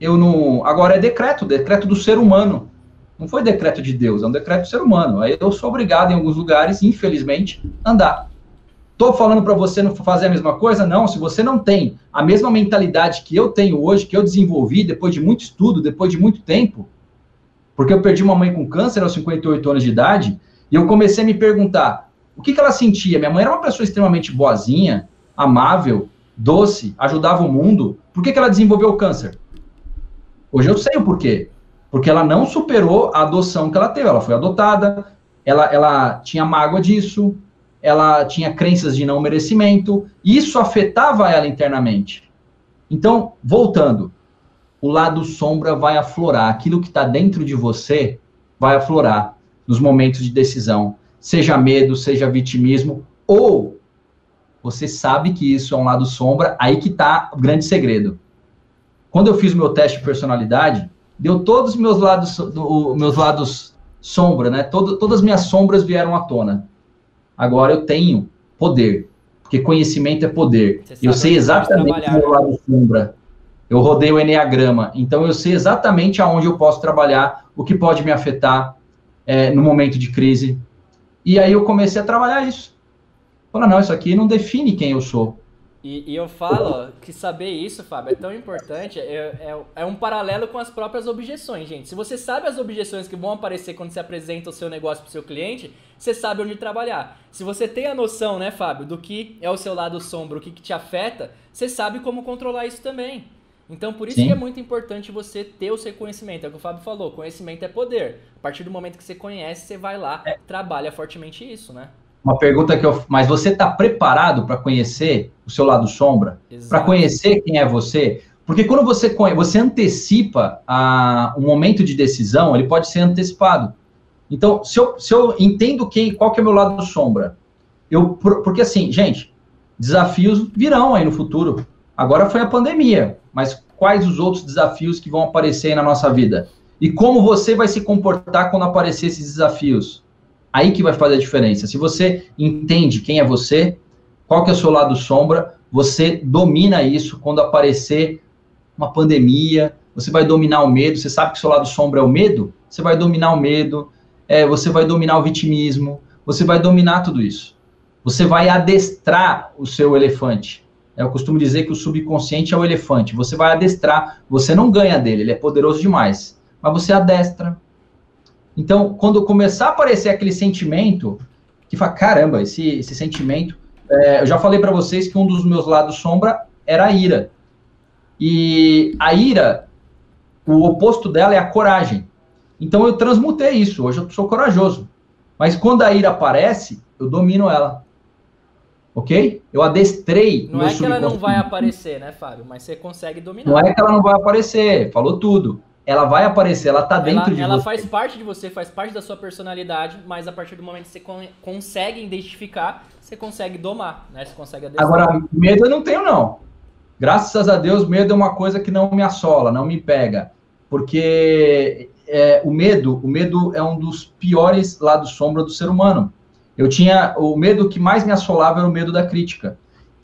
eu não. Agora é decreto, decreto do ser humano. Não foi decreto de Deus, é um decreto do ser humano. Aí eu sou obrigado, em alguns lugares, infelizmente, andar. Estou falando para você não fazer a mesma coisa? Não, se você não tem a mesma mentalidade que eu tenho hoje, que eu desenvolvi depois de muito estudo, depois de muito tempo, porque eu perdi uma mãe com câncer aos 58 anos de idade, e eu comecei a me perguntar o que, que ela sentia. Minha mãe era uma pessoa extremamente boazinha, amável, doce, ajudava o mundo, por que, que ela desenvolveu o câncer? Hoje eu sei o porquê. Porque ela não superou a adoção que ela teve. Ela foi adotada, ela, ela tinha mágoa disso, ela tinha crenças de não merecimento, e isso afetava ela internamente. Então, voltando, o lado sombra vai aflorar. Aquilo que está dentro de você vai aflorar nos momentos de decisão. Seja medo, seja vitimismo, ou você sabe que isso é um lado sombra, aí que está o grande segredo. quando eu fiz o meu teste de personalidade, deu todos os meus lados, do, meus lados sombra, né? Todo, todas as minhas sombras vieram à tona. Agora eu tenho poder, porque conhecimento é poder. Eu sei exatamente o meu lado sombra. Eu rodei o Enneagrama, então eu sei exatamente aonde eu posso trabalhar, o que pode me afetar é, no momento de crise. E aí eu comecei a trabalhar isso. Fala, não, isso aqui não define quem eu sou. E, e, eu falo que saber isso, Fábio, é tão importante, é, é, é, um paralelo com as próprias objeções, gente. Se você sabe as objeções que vão aparecer quando você apresenta o seu negócio para o seu cliente, você sabe onde trabalhar. Se você tem a noção, né, Fábio, do que é o seu lado sombra, o que, que te afeta, você sabe como controlar isso também. Então, por isso Sim. que é muito importante você ter o seu conhecimento. É o que o Fábio falou, conhecimento é poder. A partir do momento que você conhece, você vai lá, é. trabalha fortemente isso, né? Uma pergunta que eu. Mas você está preparado para conhecer o seu lado sombra? Para conhecer quem é você? Porque quando você, você antecipa a, um momento de decisão, ele pode ser antecipado. Então, se eu, se eu entendo quem, qual que é o meu lado sombra, eu, porque assim, gente, desafios virão aí no futuro. Agora foi a pandemia, mas quais os outros desafios que vão aparecer na nossa vida? E como você vai se comportar quando aparecer esses desafios? Aí que vai fazer a diferença. Se você entende quem é você, qual que é o seu lado sombra, você domina isso quando aparecer uma pandemia, você vai dominar o medo, você sabe que seu lado sombra é o medo, você vai dominar o medo, é, você vai dominar o vitimismo, você vai dominar tudo isso. Você vai adestrar o seu elefante. Eu costumo dizer que o subconsciente é o elefante. Você vai adestrar, você não ganha dele, ele é poderoso demais. Mas você adestra, então, quando começar a aparecer aquele sentimento, que fala, caramba, esse, esse sentimento. É, eu já falei para vocês que um dos meus lados sombra era a ira. E a ira, o oposto dela é a coragem. Então eu transmutei isso. Hoje eu sou corajoso. Mas quando a ira aparece, eu domino ela. Ok? Eu adestrei. Não é que ela não vai aparecer, né, Fábio? Mas você consegue dominar. Não é que ela não vai aparecer. Falou tudo ela vai aparecer, ela tá dentro ela, de ela você. Ela faz parte de você, faz parte da sua personalidade, mas a partir do momento que você con consegue identificar, você consegue domar, né? Você consegue adestrar. Agora, medo eu não tenho, não. Graças a Deus, medo é uma coisa que não me assola, não me pega. Porque é, o medo, o medo é um dos piores lados sombra do ser humano. Eu tinha o medo que mais me assolava era o medo da crítica.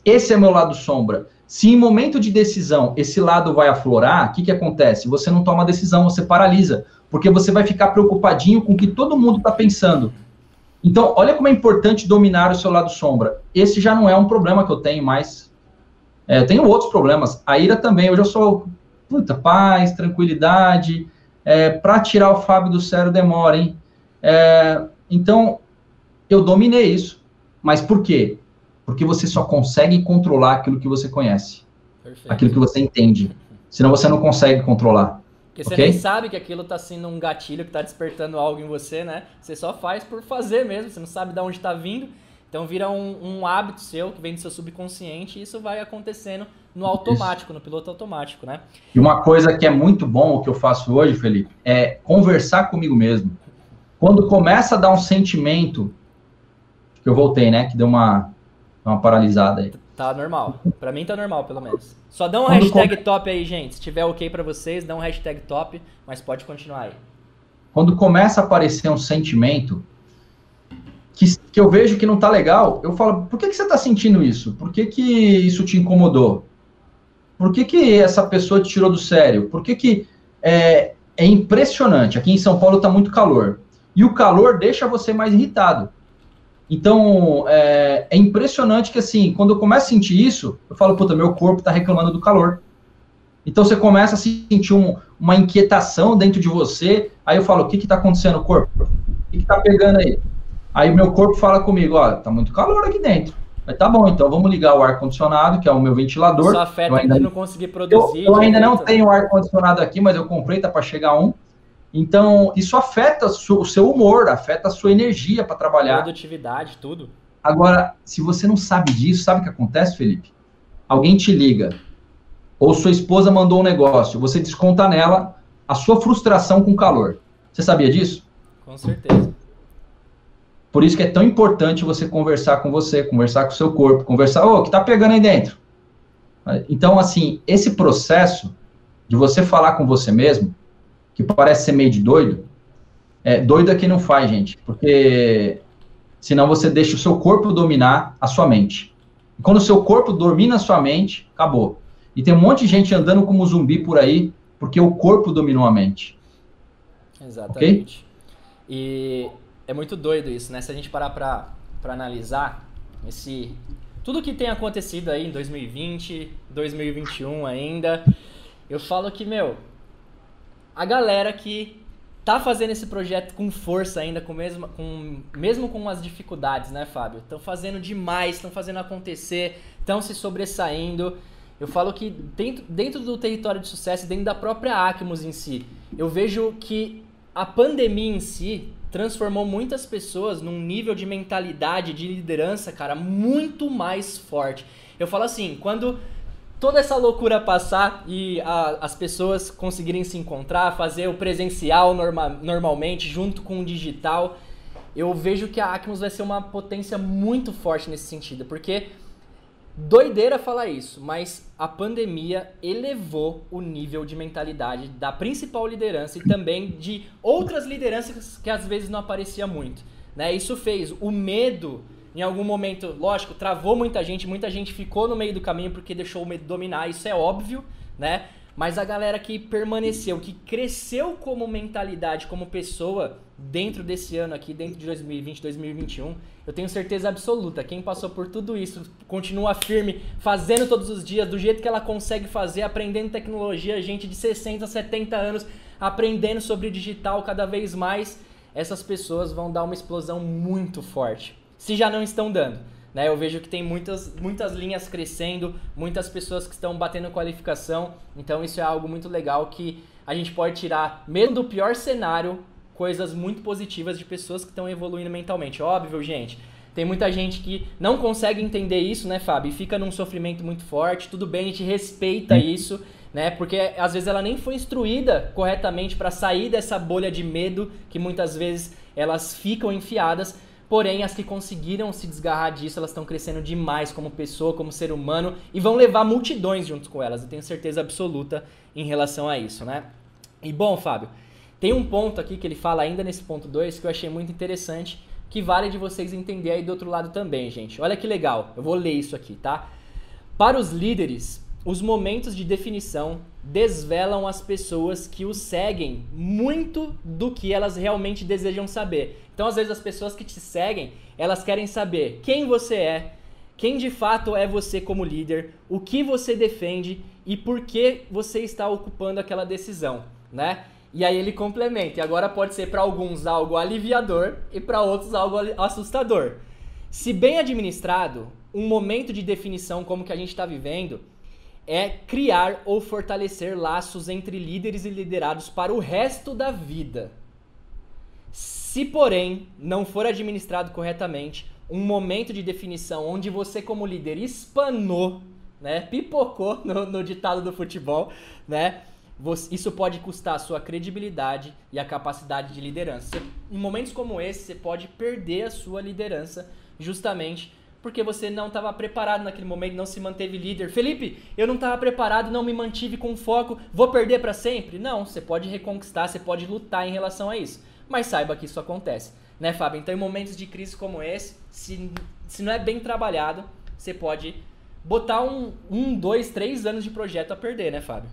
Esse é meu lado sombra. Se em momento de decisão esse lado vai aflorar, o que, que acontece? Você não toma decisão, você paralisa, porque você vai ficar preocupadinho com o que todo mundo está pensando. Então, olha como é importante dominar o seu lado sombra. Esse já não é um problema que eu tenho mais. É, eu tenho outros problemas. A ira também. Eu já sou, puta, paz, tranquilidade. É, Para tirar o Fábio do sério demora, hein? É, então, eu dominei isso. Mas por quê? Porque você só consegue controlar aquilo que você conhece. Perfeito. Aquilo que você entende. Senão você não consegue controlar. Porque você okay? nem sabe que aquilo está sendo um gatilho que está despertando algo em você, né? Você só faz por fazer mesmo, você não sabe de onde está vindo. Então vira um, um, hábito seu que vem do seu subconsciente e isso vai acontecendo no automático, isso. no piloto automático, né? E uma coisa que é muito bom o que eu faço hoje, Felipe, é conversar comigo mesmo. Quando começa a dar um sentimento, que eu voltei, né? Que deu uma, uma paralisada aí. Tá normal. Pra mim tá normal, pelo menos. Só dá um Quando hashtag com... top aí, gente. Se tiver ok pra vocês, dá um hashtag top, mas pode continuar aí. Quando começa a aparecer um sentimento que, que eu vejo que não tá legal, eu falo, por que, que você tá sentindo isso? Por que, que isso te incomodou? Por que, que essa pessoa te tirou do sério? Por que, que é, é impressionante? Aqui em São Paulo tá muito calor. E o calor deixa você mais irritado. Então, é, é, impressionante que, assim, quando eu começo a sentir isso, eu falo, puta, meu corpo está reclamando do calor. Então, você começa a sentir um, uma inquietação dentro de você, aí eu falo, o que está acontecendo no corpo? O que está pegando aí? Aí o meu corpo fala comigo, ó, tá muito calor aqui dentro. Mas tá bom, então vamos ligar o ar-condicionado, que é o meu ventilador. Isso afeta eu ainda não conseguir produzir. Eu, eu ainda não tenho ar-condicionado aqui, mas eu comprei, tá para chegar um. Então, isso afeta o seu humor, afeta a sua energia para trabalhar. Produtividade, tudo. Agora, se você não sabe disso, sabe o que acontece, Felipe? Alguém te liga, ou sua esposa mandou um negócio, você desconta nela a sua frustração com calor. Você sabia disso? Com certeza. Por isso que é tão importante você conversar com você, conversar com o seu corpo, conversar, ô, oh, o que tá pegando aí dentro? Então, assim, esse processo de você falar com você mesmo, que parece ser meio de doido, é, doido é quem não faz, gente, porque senão você deixa o seu corpo dominar a sua mente. E quando o seu corpo domina a sua mente, acabou. E tem um monte de gente andando como zumbi por aí, porque o corpo dominou a mente. Exatamente. Okay? E é muito doido isso, né? Se a gente parar pra, analisar esse tudo que tem acontecido aí em 2020, 2021 ainda, eu falo que, meu, a galera que tá fazendo esse projeto com força ainda, com mesmo, com, mesmo com as dificuldades, né, Fábio? Estão fazendo demais, estão fazendo acontecer, estão se sobressaindo. Eu falo que dentro, dentro do território de sucesso, dentro da própria Acmos em si, eu vejo que a pandemia em si transformou muitas pessoas num nível de mentalidade, de liderança, cara, muito mais forte. Eu falo assim, quando toda essa loucura passar e a, as pessoas conseguirem se encontrar, fazer o presencial norma, normalmente junto com o digital, eu vejo que a Acmos vai ser uma potência muito forte nesse sentido, porque Doideira falar isso, mas a pandemia elevou o nível de mentalidade da principal liderança e também de outras lideranças que às vezes não aparecia muito. Né? Isso fez o medo, em algum momento, lógico, travou muita gente, muita gente ficou no meio do caminho porque deixou o medo dominar, isso é óbvio, né? Mas a galera que permaneceu, que cresceu como mentalidade, como pessoa, dentro desse ano aqui, dentro de 2020, 2021, eu tenho certeza absoluta, quem passou por tudo isso, continua firme, fazendo todos os dias, do jeito que ela consegue fazer, aprendendo tecnologia, gente de 60, 70 anos, aprendendo sobre digital cada vez mais, essas pessoas vão dar uma explosão muito forte. Se já não estão dando. Né? Eu vejo que tem muitas, muitas linhas crescendo, muitas pessoas que estão batendo qualificação. Então isso é algo muito legal que a gente pode tirar, mesmo do pior cenário, coisas muito positivas de pessoas que estão evoluindo mentalmente. Óbvio, gente. Tem muita gente que não consegue entender isso, né, Fábio? E fica num sofrimento muito forte. Tudo bem, a gente respeita isso, né? Porque às vezes ela nem foi instruída corretamente para sair dessa bolha de medo que muitas vezes elas ficam enfiadas. Porém, as que conseguiram se desgarrar disso, elas estão crescendo demais como pessoa, como ser humano e vão levar multidões junto com elas. Eu tenho certeza absoluta em relação a isso, né? E bom, Fábio, tem um ponto aqui que ele fala ainda nesse ponto 2 que eu achei muito interessante, que vale de vocês entender aí do outro lado também, gente. Olha que legal. Eu vou ler isso aqui, tá? Para os líderes, os momentos de definição desvelam as pessoas que os seguem muito do que elas realmente desejam saber. Então, às vezes, as pessoas que te seguem, elas querem saber quem você é, quem de fato é você como líder, o que você defende e por que você está ocupando aquela decisão, né? E aí ele complementa. E agora pode ser para alguns algo aliviador e para outros algo assustador. Se bem administrado, um momento de definição como que a gente está vivendo é criar ou fortalecer laços entre líderes e liderados para o resto da vida. Se, porém, não for administrado corretamente, um momento de definição onde você, como líder, espanou, né, pipocou no, no ditado do futebol, né, você, isso pode custar a sua credibilidade e a capacidade de liderança. Em momentos como esse, você pode perder a sua liderança justamente porque você não estava preparado naquele momento, não se manteve líder. Felipe, eu não estava preparado, não me mantive com foco, vou perder para sempre? Não, você pode reconquistar, você pode lutar em relação a isso mas saiba que isso acontece, né, Fábio? Então, em momentos de crise como esse, se, se não é bem trabalhado, você pode botar um, um, dois, três anos de projeto a perder, né, Fábio?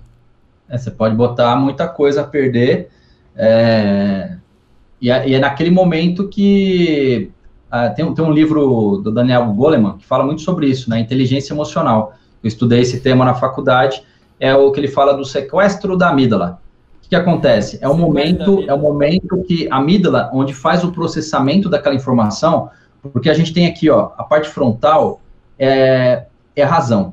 É, você pode botar muita coisa a perder, é, e, é, e, é, naquele momento que uh, tem, tem um livro do Daniel Goleman que fala muito sobre isso, né, inteligência emocional. Eu estudei esse tema na faculdade, é o que ele fala do sequestro da amígdala que acontece? É o momento, é o momento que a amígdala, onde faz o processamento daquela informação, porque a gente tem aqui, ó, a parte frontal é, é a razão.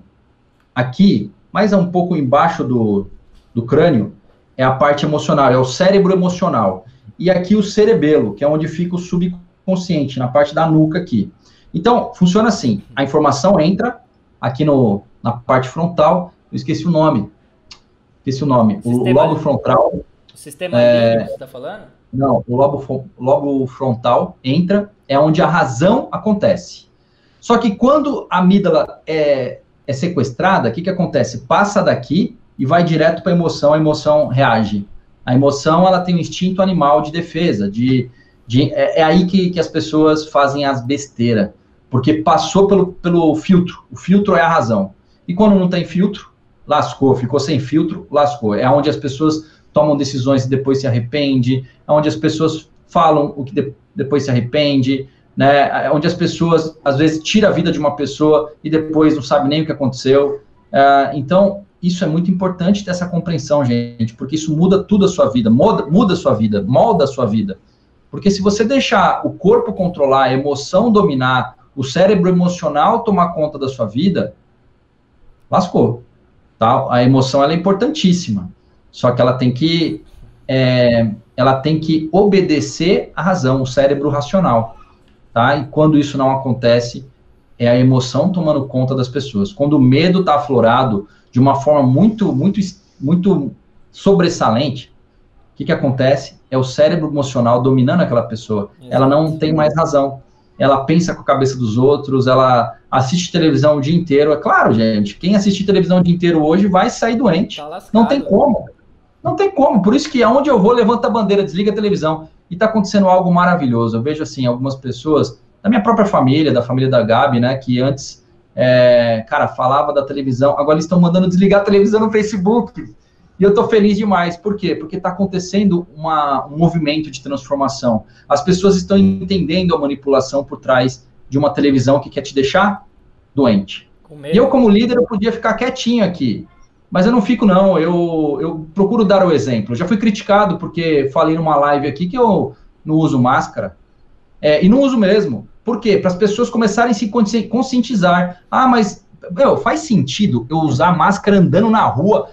Aqui, mais um pouco embaixo do, do crânio, é a parte emocional, é o cérebro emocional. E aqui o cerebelo, que é onde fica o subconsciente, na parte da nuca aqui. Então, funciona assim: a informação entra aqui no, na parte frontal, eu esqueci o nome, esqueci o nome, o, o lobo frontal. O sistema é, você está falando? Não, o lobo, lobo frontal entra, é onde a razão acontece. Só que quando a amígdala é, é sequestrada, o que, que acontece? Passa daqui e vai direto para a emoção, a emoção reage. A emoção, ela tem um instinto animal de defesa, de, de é, é aí que, que as pessoas fazem as besteiras, porque passou pelo, pelo filtro, o filtro é a razão. E quando não tem filtro, lascou, ficou sem filtro, lascou. É onde as pessoas tomam decisões e depois se arrepende, é onde as pessoas falam o que de, depois se arrepende, né? É onde as pessoas às vezes tira a vida de uma pessoa e depois não sabe nem o que aconteceu. Uh, então isso é muito importante ter essa compreensão, gente, porque isso muda tudo a sua vida, muda, muda a sua vida, molda a sua vida. Porque se você deixar o corpo controlar, a emoção dominar, o cérebro emocional tomar conta da sua vida, lascou. Tá? A emoção ela é importantíssima, só que ela tem que é, ela tem que obedecer à razão, o cérebro racional. Tá? E quando isso não acontece, é a emoção tomando conta das pessoas. Quando o medo está aflorado, de uma forma muito, muito, muito sobressalente, o que, que acontece? É o cérebro emocional dominando aquela pessoa. Ela não tem mais razão. Ela pensa com a cabeça dos outros, ela assiste televisão o dia inteiro. É claro, gente, quem assiste televisão o dia inteiro hoje vai sair doente. Tá não tem como. Não tem como. Por isso que aonde eu vou, levanta a bandeira, desliga a televisão. E está acontecendo algo maravilhoso. Eu vejo, assim, algumas pessoas, da minha própria família, da família da Gabi, né, que antes é, cara, falava da televisão, agora eles estão mandando desligar a televisão no Facebook. E eu estou feliz demais. Por quê? Porque está acontecendo uma, um movimento de transformação. As pessoas estão entendendo a manipulação por trás de uma televisão que quer te deixar doente. E eu, como líder, eu podia ficar quietinho aqui. Mas eu não fico, não. Eu, eu procuro dar o exemplo. Eu já fui criticado porque falei numa live aqui que eu não uso máscara. É, e não uso mesmo. Por quê? Para as pessoas começarem a se conscientizar. Ah, mas meu, faz sentido eu usar máscara andando na rua,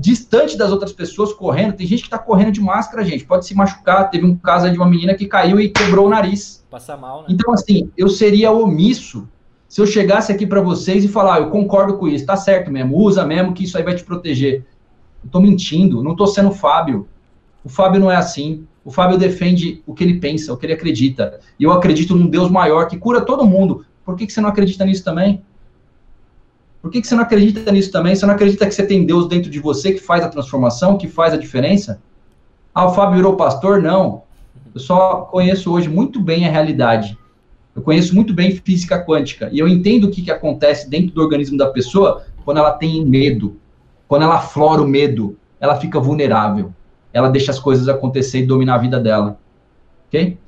distante das outras pessoas, correndo. Tem gente que está correndo de máscara, gente. Pode se machucar. Teve um caso de uma menina que caiu e quebrou o nariz. Passa mal, né? Então, assim, eu seria omisso se eu chegasse aqui para vocês e falar, ah, eu concordo com isso, tá certo mesmo, usa mesmo que isso aí vai te proteger. Eu tô mentindo, não tô sendo Fábio. O Fábio não é assim. O Fábio defende o que ele pensa, o que ele acredita. E eu acredito num Deus maior que cura todo mundo. Por que, que você não acredita nisso também? Por que, que você não acredita nisso também? Você não acredita que você tem Deus dentro de você que faz a transformação, que faz a diferença? Ah, o Fábio virou pastor? Não. Eu só conheço hoje muito bem a realidade. Eu conheço muito bem física quântica. E eu entendo o que, que acontece dentro do organismo da pessoa quando ela tem medo. Quando ela aflora o medo, ela fica vulnerável ela deixa as coisas acontecer e dominar a vida dela. Ok?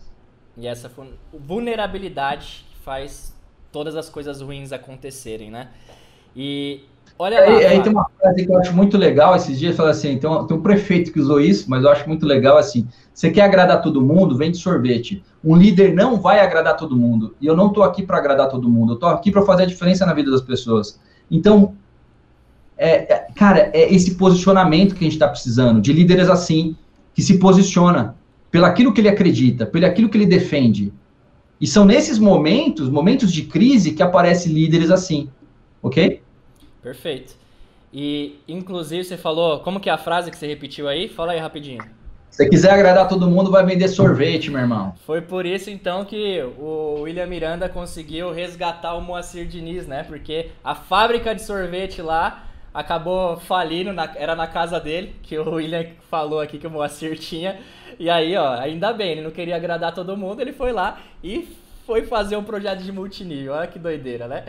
E essa vulnerabilidade faz todas as coisas ruins acontecerem, né? E olha lá. Aí, aí tem uma frase que eu acho muito legal esses dias, fala assim, tem um, tem um prefeito que usou isso, mas eu acho muito legal assim, você quer agradar todo mundo, vende sorvete. Um líder não vai agradar todo mundo. E eu não estou aqui para agradar todo mundo, eu estou aqui para fazer a diferença na vida das pessoas. Então, é, é, cara, é esse posicionamento que a gente está precisando, de líderes assim, que se posiciona pelo aquilo que ele acredita, pelo aquilo que ele defende. E são nesses momentos, momentos de crise, que aparecem líderes assim, ok? Perfeito. E, inclusive, você falou, como que é a frase que você repetiu aí? Fala aí rapidinho. Se quiser agradar todo mundo, vai vender sorvete, meu irmão. Foi por isso, então, que o William Miranda conseguiu resgatar o Moacir Diniz, né? Porque a fábrica de sorvete lá acabou falindo, na, era na casa dele, que o William falou aqui que o Moacir tinha. E aí, ó, ainda bem, ele não queria agradar todo mundo, ele foi lá e foi fazer um projeto de multinível. Olha que doideira, né?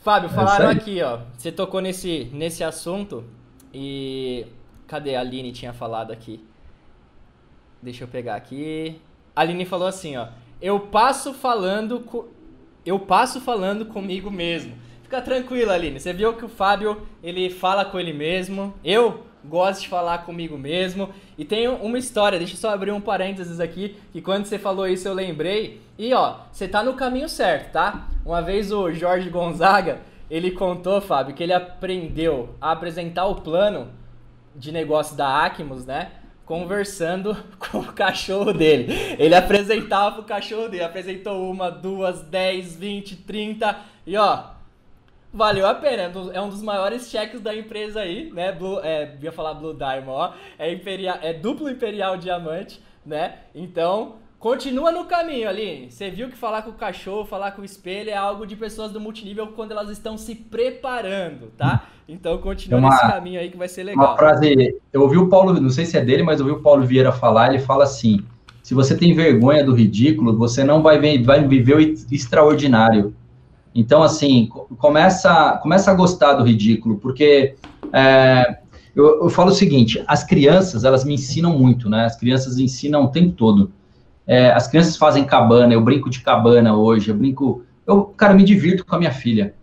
Fábio, é falaram é aqui, ó. Você tocou nesse, nesse assunto e. Cadê? A Aline tinha falado aqui. Deixa eu pegar aqui. A Aline falou assim, ó. Eu passo falando. Co... Eu passo falando comigo mesmo. Fica tranquila, Aline. Você viu que o Fábio, ele fala com ele mesmo. Eu gosto de falar comigo mesmo. E tem uma história, deixa eu só abrir um parênteses aqui, que quando você falou isso eu lembrei. E ó, você tá no caminho certo, tá? Uma vez o Jorge Gonzaga, ele contou, Fábio, que ele aprendeu a apresentar o plano de negócio da Acmos, né? Conversando [LAUGHS] com o cachorro dele. Ele apresentava pro cachorro dele, apresentou uma, duas, dez, vinte, trinta, e ó, valeu a pena. É um dos maiores cheques da empresa aí, né? Blue, é, ia falar Blue Diamond, ó. É, imperial, é duplo Imperial Diamante, né? Então, Continua no caminho, ali. Você viu que falar com o cachorro, falar com o espelho é algo de pessoas do multinível quando elas estão se preparando, tá? Então continua uma, nesse caminho aí que vai ser legal. Uma frase, eu ouvi o Paulo, não sei se é dele, mas eu ouvi o Paulo Vieira falar, ele fala assim: se você tem vergonha do ridículo, você não vai, vai viver o extraordinário. Então, assim, começa, começa a gostar do ridículo, porque é, eu, eu falo o seguinte: as crianças, elas me ensinam muito, né? As crianças ensinam o tempo todo. É, as crianças fazem cabana, eu brinco de cabana hoje, eu brinco. Eu, cara, me divirto com a minha filha.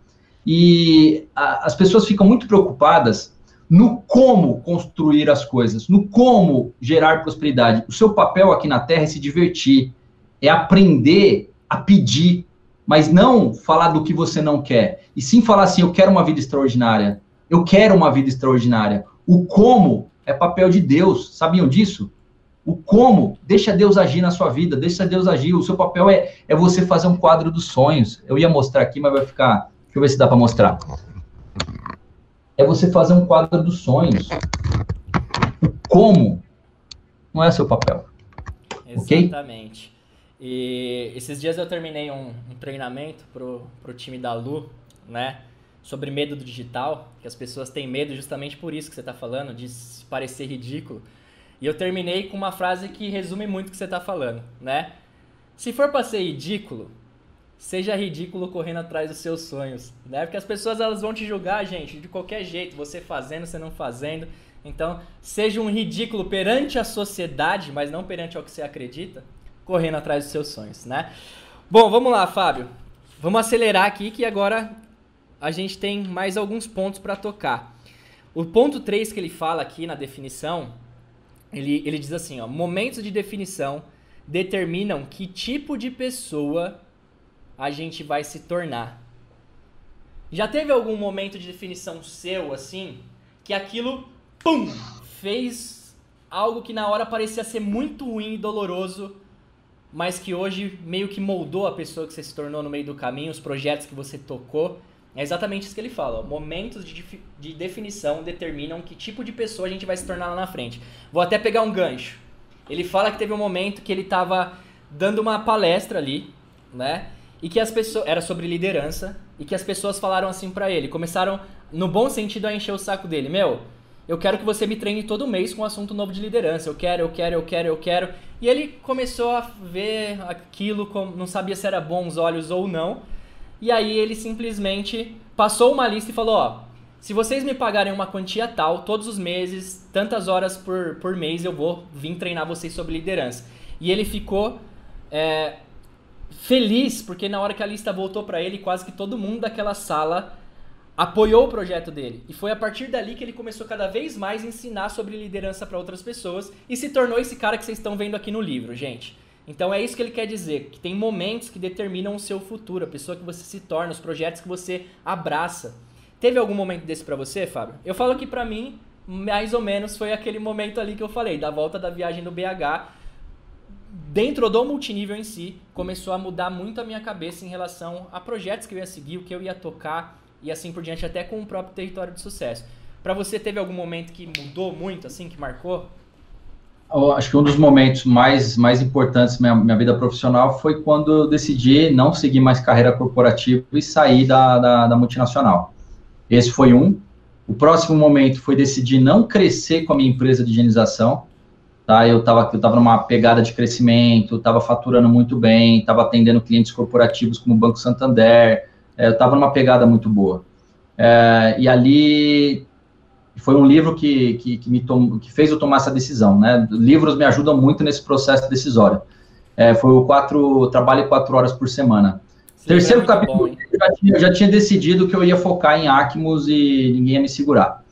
E a, as pessoas ficam muito preocupadas no como construir as coisas, no como gerar prosperidade. O seu papel aqui na Terra é se divertir, é aprender a pedir, mas não falar do que você não quer, e sim falar assim: eu quero uma vida extraordinária, eu quero uma vida extraordinária. O como é papel de Deus, sabiam disso? O como, deixa Deus agir na sua vida, deixa Deus agir. O seu papel é, é você fazer um quadro dos sonhos. Eu ia mostrar aqui, mas vai ficar. Deixa eu ver se dá para mostrar. É você fazer um quadro dos sonhos. O como não é seu papel. Exatamente. Okay? E esses dias eu terminei um, um treinamento pro, pro time da Lu, né? Sobre medo do digital, que as pessoas têm medo justamente por isso que você está falando, de parecer ridículo. E eu terminei com uma frase que resume muito o que você está falando, né? Se for para ser ridículo, seja ridículo correndo atrás dos seus sonhos, né? Porque as pessoas elas vão te julgar, gente, de qualquer jeito, você fazendo, você não fazendo. Então, seja um ridículo perante a sociedade, mas não perante o que você acredita, correndo atrás dos seus sonhos, né? Bom, vamos lá, Fábio. Vamos acelerar aqui que agora a gente tem mais alguns pontos para tocar. O ponto 3 que ele fala aqui na definição ele, ele diz assim, ó, momentos de definição determinam que tipo de pessoa a gente vai se tornar. Já teve algum momento de definição seu, assim, que aquilo, pum, fez algo que na hora parecia ser muito ruim e doloroso, mas que hoje meio que moldou a pessoa que você se tornou no meio do caminho, os projetos que você tocou? É exatamente isso que ele fala. Ó. Momentos de, de definição determinam que tipo de pessoa a gente vai se tornar lá na frente. Vou até pegar um gancho. Ele fala que teve um momento que ele estava dando uma palestra ali, né? E que as pessoas. Era sobre liderança. E que as pessoas falaram assim para ele. Começaram, no bom sentido, a encher o saco dele. Meu, eu quero que você me treine todo mês com um assunto novo de liderança. Eu quero, eu quero, eu quero, eu quero. E ele começou a ver aquilo, não sabia se era bons olhos ou não. E aí ele simplesmente passou uma lista e falou: ó, se vocês me pagarem uma quantia tal, todos os meses, tantas horas por, por mês, eu vou vir treinar vocês sobre liderança. E ele ficou é, feliz, porque na hora que a lista voltou para ele, quase que todo mundo daquela sala apoiou o projeto dele. E foi a partir dali que ele começou cada vez mais a ensinar sobre liderança para outras pessoas e se tornou esse cara que vocês estão vendo aqui no livro, gente. Então é isso que ele quer dizer, que tem momentos que determinam o seu futuro, a pessoa que você se torna, os projetos que você abraça. Teve algum momento desse para você, Fábio? Eu falo que para mim, mais ou menos foi aquele momento ali que eu falei, da volta da viagem do BH, dentro do multinível em si, começou a mudar muito a minha cabeça em relação a projetos que eu ia seguir, o que eu ia tocar e assim por diante, até com o próprio território de sucesso. Para você teve algum momento que mudou muito, assim, que marcou? eu acho que um dos momentos mais, mais importantes da minha, minha vida profissional foi quando eu decidi não seguir mais carreira corporativa e sair da, da, da multinacional. Esse foi um. O próximo momento foi decidir não crescer com a minha empresa de higienização. Tá? Eu estava eu tava numa pegada de crescimento, estava faturando muito bem, estava atendendo clientes corporativos como o Banco Santander, eu estava numa pegada muito boa. É, e ali foi um livro que, que, que me tom, que fez eu tomar essa decisão, né? Livros me ajudam muito nesse processo decisório. É, foi o quatro, trabalho quatro horas por semana. Sim, Terceiro é capítulo, eu já, tinha, eu já, tinha, decidido que eu ia focar em Acmos e ninguém ia me segurar.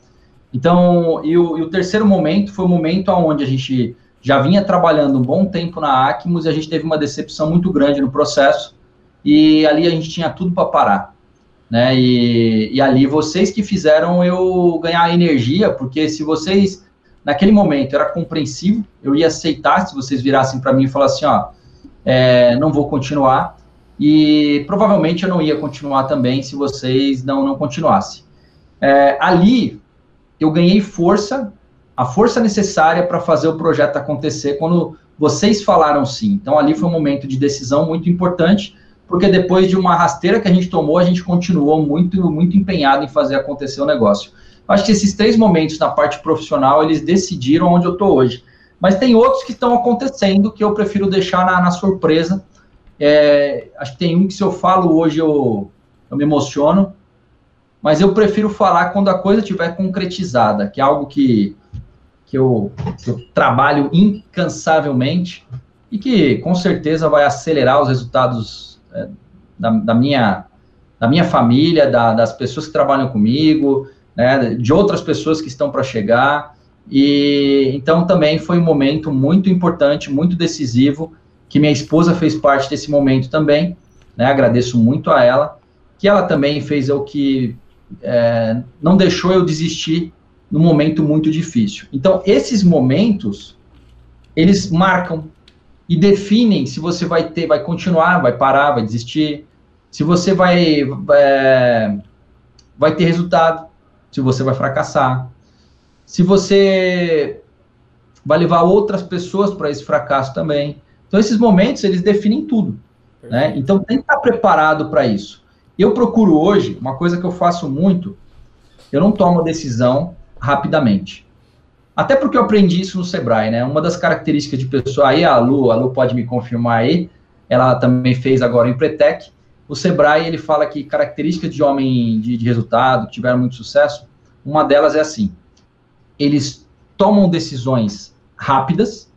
Então, e o, e o terceiro momento foi o momento onde a gente já vinha trabalhando um bom tempo na Acmos e a gente teve uma decepção muito grande no processo e ali a gente tinha tudo para parar né? E, e ali vocês que fizeram eu ganhar energia, porque se vocês naquele momento era compreensivo, eu ia aceitar se vocês virassem para mim e falassem, ó, é, não vou continuar, e provavelmente eu não ia continuar também se vocês não, não continuassem. É, ali eu ganhei força, a força necessária para fazer o projeto acontecer quando vocês falaram sim. Então ali foi um momento de decisão muito importante, porque depois de uma rasteira que a gente tomou, a gente continuou muito, muito empenhado em fazer acontecer o negócio. Acho que esses três momentos na parte profissional, eles decidiram onde eu estou hoje. Mas tem outros que estão acontecendo que eu prefiro deixar na, na surpresa. É, acho que tem um que se eu falo hoje eu, eu me emociono, mas eu prefiro falar quando a coisa estiver concretizada, que é algo que, que, eu, que eu trabalho incansavelmente e que com certeza vai acelerar os resultados da, da, minha, da minha família, da, das pessoas que trabalham comigo, né, de outras pessoas que estão para chegar. E então também foi um momento muito importante, muito decisivo, que minha esposa fez parte desse momento também. Né, agradeço muito a ela, que ela também fez o que é, não deixou eu desistir num momento muito difícil. Então, esses momentos, eles marcam e definem se você vai ter, vai continuar, vai parar, vai desistir, se você vai, é, vai ter resultado, se você vai fracassar, se você vai levar outras pessoas para esse fracasso também. Então, esses momentos, eles definem tudo. Né? Então, tem que estar preparado para isso. Eu procuro hoje, uma coisa que eu faço muito, eu não tomo decisão rapidamente. Até porque eu aprendi isso no Sebrae, né? Uma das características de pessoa, aí a Lu, a Lu pode me confirmar aí, ela também fez agora o Empretec. O Sebrae, ele fala que características de homem de, de resultado, que tiveram muito sucesso, uma delas é assim, eles tomam decisões rápidas,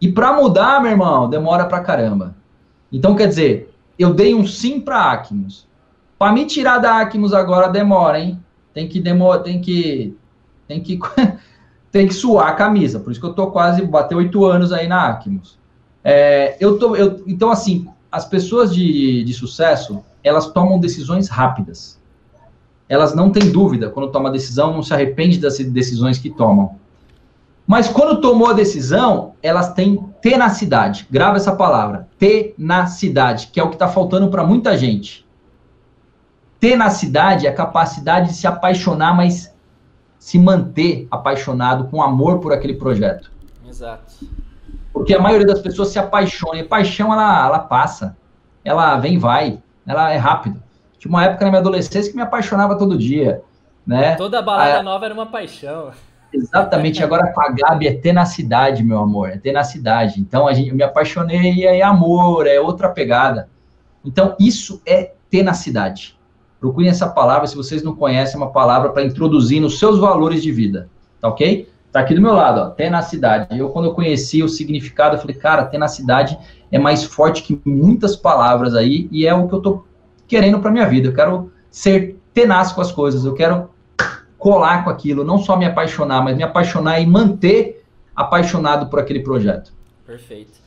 e para mudar, meu irmão, demora pra caramba. Então, quer dizer, eu dei um sim para Acmos. Para me tirar da Acmos agora demora, hein? Tem que demora, tem que tem que [LAUGHS] tem que suar a camisa. Por isso que eu tô quase bater oito anos aí na Acmos. É, eu tô, eu, então assim, as pessoas de, de sucesso elas tomam decisões rápidas. Elas não têm dúvida quando tomam a decisão, não se arrepende das decisões que tomam. Mas quando tomou a decisão, elas têm tenacidade. Grava essa palavra, tenacidade, que é o que está faltando para muita gente. Tenacidade é a capacidade de se apaixonar, mas se manter apaixonado com amor por aquele projeto. Exato. Porque a maioria das pessoas se apaixona, e paixão ela, ela passa, ela vem e vai, ela é rápido. Tinha uma época na minha adolescência que me apaixonava todo dia, né? Toda balada nova era uma paixão. Exatamente, agora com a Gabi é tenacidade, meu amor, é tenacidade. Então, a gente, eu me apaixonei e é amor, é outra pegada. Então, isso é tenacidade. Procurem essa palavra, se vocês não conhecem, é uma palavra para introduzir nos seus valores de vida, tá ok? Tá aqui do meu lado, ó, tenacidade. Eu, quando eu conheci o significado, eu falei, cara, tenacidade é mais forte que muitas palavras aí, e é o que eu tô querendo para minha vida. Eu quero ser tenaz com as coisas, eu quero colar com aquilo, não só me apaixonar, mas me apaixonar e manter apaixonado por aquele projeto. Perfeito.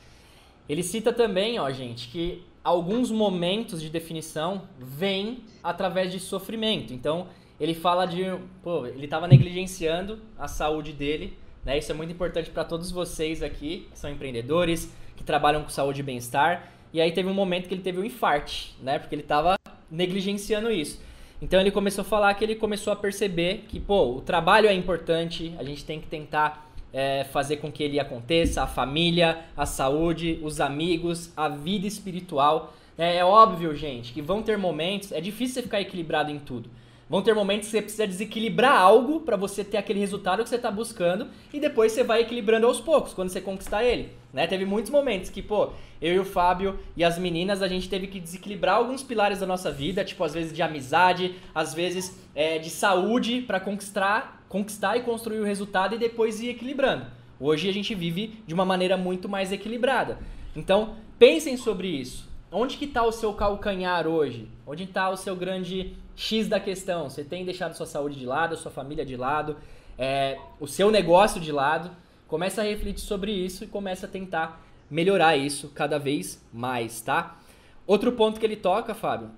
Ele cita também, ó, gente, que alguns momentos de definição vêm através de sofrimento. Então, ele fala de, pô, ele estava negligenciando a saúde dele, né? Isso é muito importante para todos vocês aqui, que são empreendedores, que trabalham com saúde e bem-estar. E aí teve um momento que ele teve um infarte, né? Porque ele estava negligenciando isso. Então ele começou a falar que ele começou a perceber que, pô, o trabalho é importante, a gente tem que tentar é, fazer com que ele aconteça, a família, a saúde, os amigos, a vida espiritual. É, é óbvio, gente, que vão ter momentos, é difícil você ficar equilibrado em tudo. Vão ter momentos que você precisa desequilibrar algo para você ter aquele resultado que você está buscando e depois você vai equilibrando aos poucos quando você conquistar ele. Né? Teve muitos momentos que, pô, eu e o Fábio e as meninas, a gente teve que desequilibrar alguns pilares da nossa vida, tipo, às vezes de amizade, às vezes é, de saúde, para conquistar, conquistar e construir o resultado e depois ir equilibrando. Hoje a gente vive de uma maneira muito mais equilibrada. Então, pensem sobre isso. Onde que está o seu calcanhar hoje? Onde está o seu grande X da questão. Você tem deixado sua saúde de lado, sua família de lado, é, o seu negócio de lado. Começa a refletir sobre isso e começa a tentar melhorar isso cada vez mais, tá? Outro ponto que ele toca, Fábio,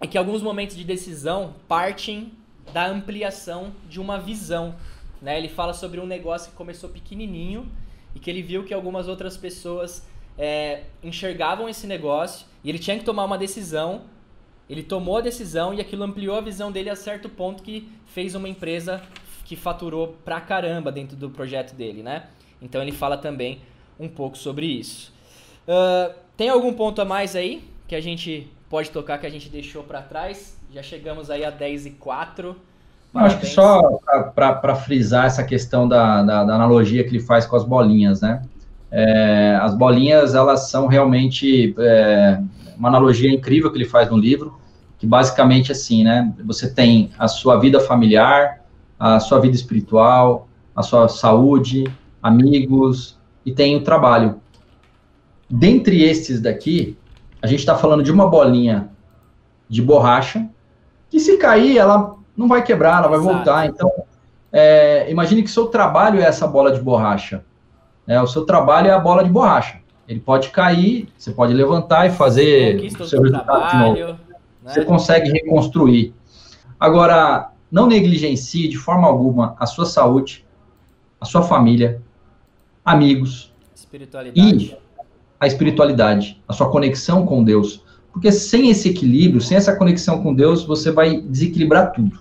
é que alguns momentos de decisão partem da ampliação de uma visão. Né? Ele fala sobre um negócio que começou pequenininho e que ele viu que algumas outras pessoas é, enxergavam esse negócio e ele tinha que tomar uma decisão ele tomou a decisão e aquilo ampliou a visão dele a certo ponto que fez uma empresa que faturou pra caramba dentro do projeto dele, né? Então ele fala também um pouco sobre isso. Uh, tem algum ponto a mais aí que a gente pode tocar que a gente deixou para trás? Já chegamos aí a 10 e 4. Acho que só para frisar essa questão da, da, da, analogia que ele faz com as bolinhas, né? É, as bolinhas, elas são realmente é, uma analogia incrível que ele faz no livro, que basicamente assim, né? Você tem a sua vida familiar, a sua vida espiritual, a sua saúde, amigos e tem o trabalho. Dentre estes daqui, a gente está falando de uma bolinha de borracha que se cair, ela não vai quebrar, ela vai Exato. voltar. Então, é, imagine que seu trabalho é essa bola de borracha. É, o seu trabalho é a bola de borracha. Ele pode cair, você pode levantar e fazer o seu resultado trabalho, de novo. Né? Você consegue reconstruir. Agora, não negligencie de forma alguma a sua saúde, a sua família, amigos e a espiritualidade, a sua conexão com Deus. Porque sem esse equilíbrio, sem essa conexão com Deus, você vai desequilibrar tudo,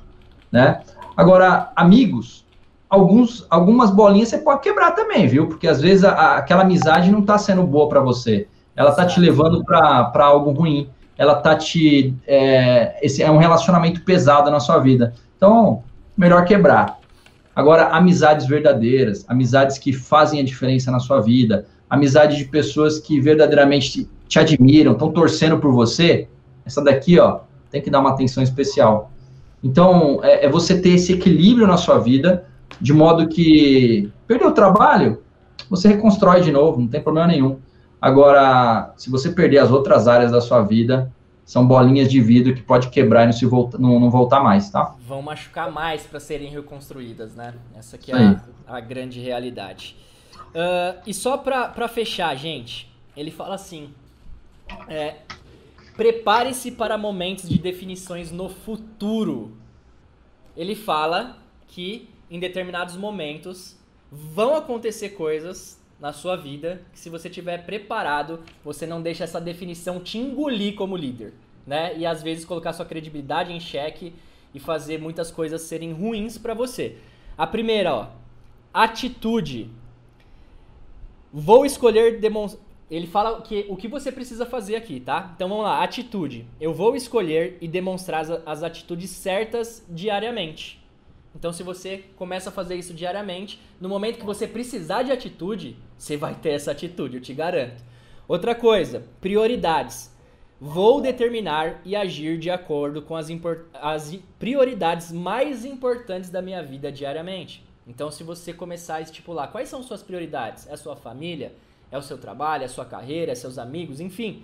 né? Agora, amigos, alguns, algumas bolinhas você pode quebrar também, viu? Porque às vezes a, a, aquela amizade não está sendo boa para você. Ela está te levando para algo ruim. Ela tá te. É, esse é um relacionamento pesado na sua vida. Então, melhor quebrar. Agora, amizades verdadeiras, amizades que fazem a diferença na sua vida, amizade de pessoas que verdadeiramente te, admiram, estão torcendo por você, essa daqui, ó, tem que dar uma atenção especial. Então, é, é, você ter esse equilíbrio na sua vida, de modo que perdeu o trabalho, você reconstrói de novo, não tem problema nenhum. Agora, se você perder as outras áreas da sua vida, são bolinhas de vidro que pode quebrar e não, se volta, não, não voltar mais, tá? Vão machucar mais para serem reconstruídas, né? Essa aqui é a, a, grande realidade. Uh, e só para fechar, gente, ele fala assim: é, prepare-se para momentos de definições no futuro. Ele fala que em determinados momentos vão acontecer coisas na sua vida que se você tiver preparado, você não deixa essa definição te engolir como líder, né? E às vezes colocar sua credibilidade em xeque e fazer muitas coisas serem ruins para você. A primeira, ó, atitude. Vou escolher demonstrar ele fala que o que você precisa fazer aqui, tá? Então vamos lá, atitude. Eu vou escolher e demonstrar as, as atitudes certas diariamente. Então, se você começa a fazer isso diariamente, no momento que você precisar de atitude, você vai ter essa atitude, eu te garanto. Outra coisa, prioridades. Vou determinar e agir de acordo com as, as prioridades mais importantes da minha vida diariamente. Então, se você começar a estipular quais são suas prioridades, é a sua família, é o seu trabalho, é a sua carreira, é seus amigos, enfim,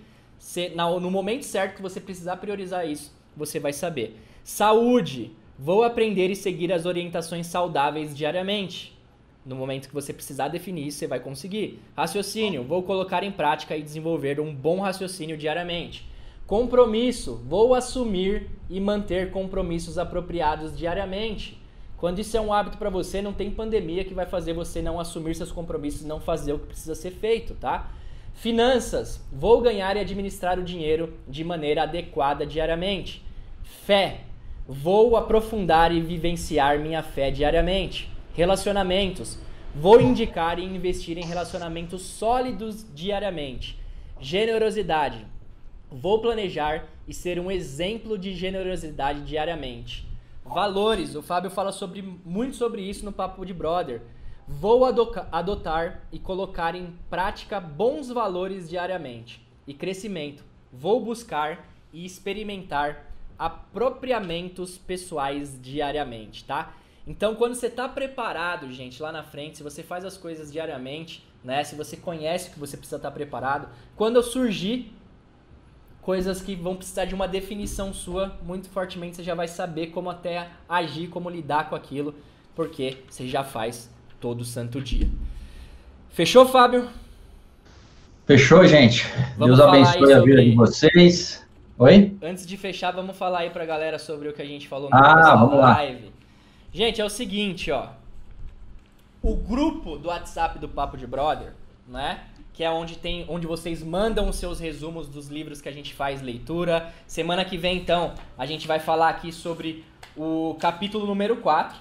no momento certo que você precisar priorizar isso, você vai saber. Saúde. Vou aprender e seguir as orientações saudáveis diariamente. No momento que você precisar definir isso, você vai conseguir. Raciocínio, vou colocar em prática e desenvolver um bom raciocínio diariamente. Compromisso, vou assumir e manter compromissos apropriados diariamente. Quando isso é um hábito para você, não tem pandemia que vai fazer você não assumir seus compromissos não fazer o que precisa ser feito, tá? Finanças, vou ganhar e administrar o dinheiro de maneira adequada diariamente. Fé, Vou aprofundar e vivenciar minha fé diariamente. Relacionamentos. Vou indicar e investir em relacionamentos sólidos diariamente. Generosidade. Vou planejar e ser um exemplo de generosidade diariamente. Valores. O Fábio fala sobre, muito sobre isso no Papo de Brother. Vou adotar e colocar em prática bons valores diariamente. E crescimento. Vou buscar e experimentar apropriamentos pessoais diariamente, tá? Então, quando você está preparado, gente, lá na frente, se você faz as coisas diariamente, né? Se você conhece que você precisa estar tá preparado, quando surgir coisas que vão precisar de uma definição sua, muito fortemente você já vai saber como até agir, como lidar com aquilo, porque você já faz todo santo dia. Fechou, Fábio? Fechou, gente. Vamos Deus abençoe a vida de vocês. Oi? Antes de fechar, vamos falar aí pra galera sobre o que a gente falou no ah, vamos live. Lá. Gente, é o seguinte, ó. O grupo do WhatsApp do Papo de Brother, né? Que é onde tem, onde vocês mandam os seus resumos dos livros que a gente faz leitura. Semana que vem, então, a gente vai falar aqui sobre o capítulo número 4,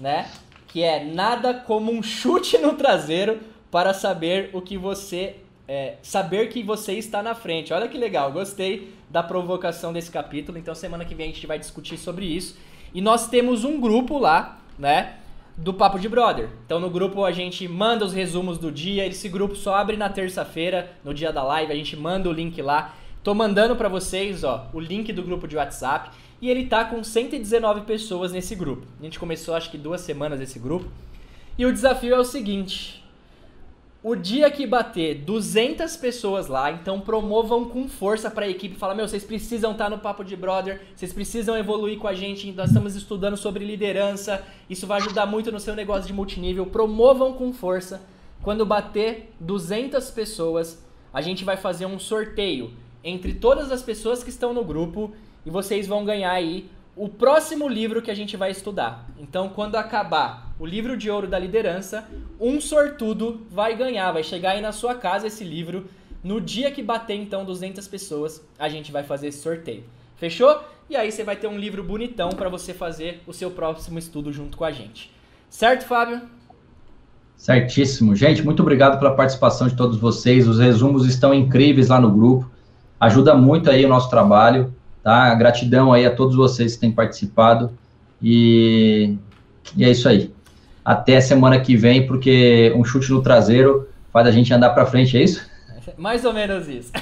né? Que é Nada como um chute no traseiro para saber o que você é, saber que você está na frente. Olha que legal, gostei da provocação desse capítulo. Então semana que vem a gente vai discutir sobre isso. E nós temos um grupo lá, né? Do Papo de Brother. Então no grupo a gente manda os resumos do dia. Esse grupo só abre na terça-feira, no dia da live. A gente manda o link lá. Tô mandando para vocês, ó, o link do grupo de WhatsApp. E ele tá com 119 pessoas nesse grupo. A gente começou acho que duas semanas esse grupo. E o desafio é o seguinte: o dia que bater 200 pessoas lá, então promovam com força para a equipe. Fala, meu, vocês precisam estar tá no Papo de Brother, vocês precisam evoluir com a gente. Nós estamos estudando sobre liderança, isso vai ajudar muito no seu negócio de multinível. Promovam com força. Quando bater 200 pessoas, a gente vai fazer um sorteio entre todas as pessoas que estão no grupo e vocês vão ganhar aí o próximo livro que a gente vai estudar. Então, quando acabar o livro de ouro da liderança, um sortudo vai ganhar, vai chegar aí na sua casa esse livro. No dia que bater então 200 pessoas, a gente vai fazer esse sorteio. Fechou? E aí você vai ter um livro bonitão para você fazer o seu próximo estudo junto com a gente. Certo, Fábio? Certíssimo. Gente, muito obrigado pela participação de todos vocês. Os resumos estão incríveis lá no grupo. Ajuda muito aí o nosso trabalho. Tá? Gratidão aí a todos vocês que têm participado. E, e é isso aí. Até semana que vem, porque um chute no traseiro faz a gente andar para frente, é isso? [LAUGHS] Mais ou menos isso.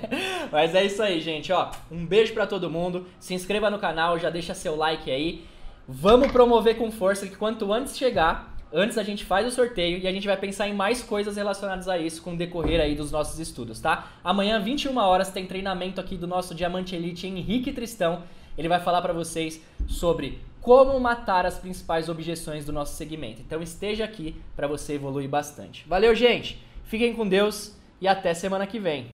[LAUGHS] Mas é isso aí, gente. Ó, um beijo para todo mundo. Se inscreva no canal, já deixa seu like aí. Vamos promover com força que quanto antes chegar, Antes a gente faz o sorteio e a gente vai pensar em mais coisas relacionadas a isso com o decorrer aí dos nossos estudos, tá? Amanhã, 21 horas, tem treinamento aqui do nosso Diamante Elite Henrique Tristão. Ele vai falar para vocês sobre como matar as principais objeções do nosso segmento. Então esteja aqui para você evoluir bastante. Valeu, gente. Fiquem com Deus e até semana que vem.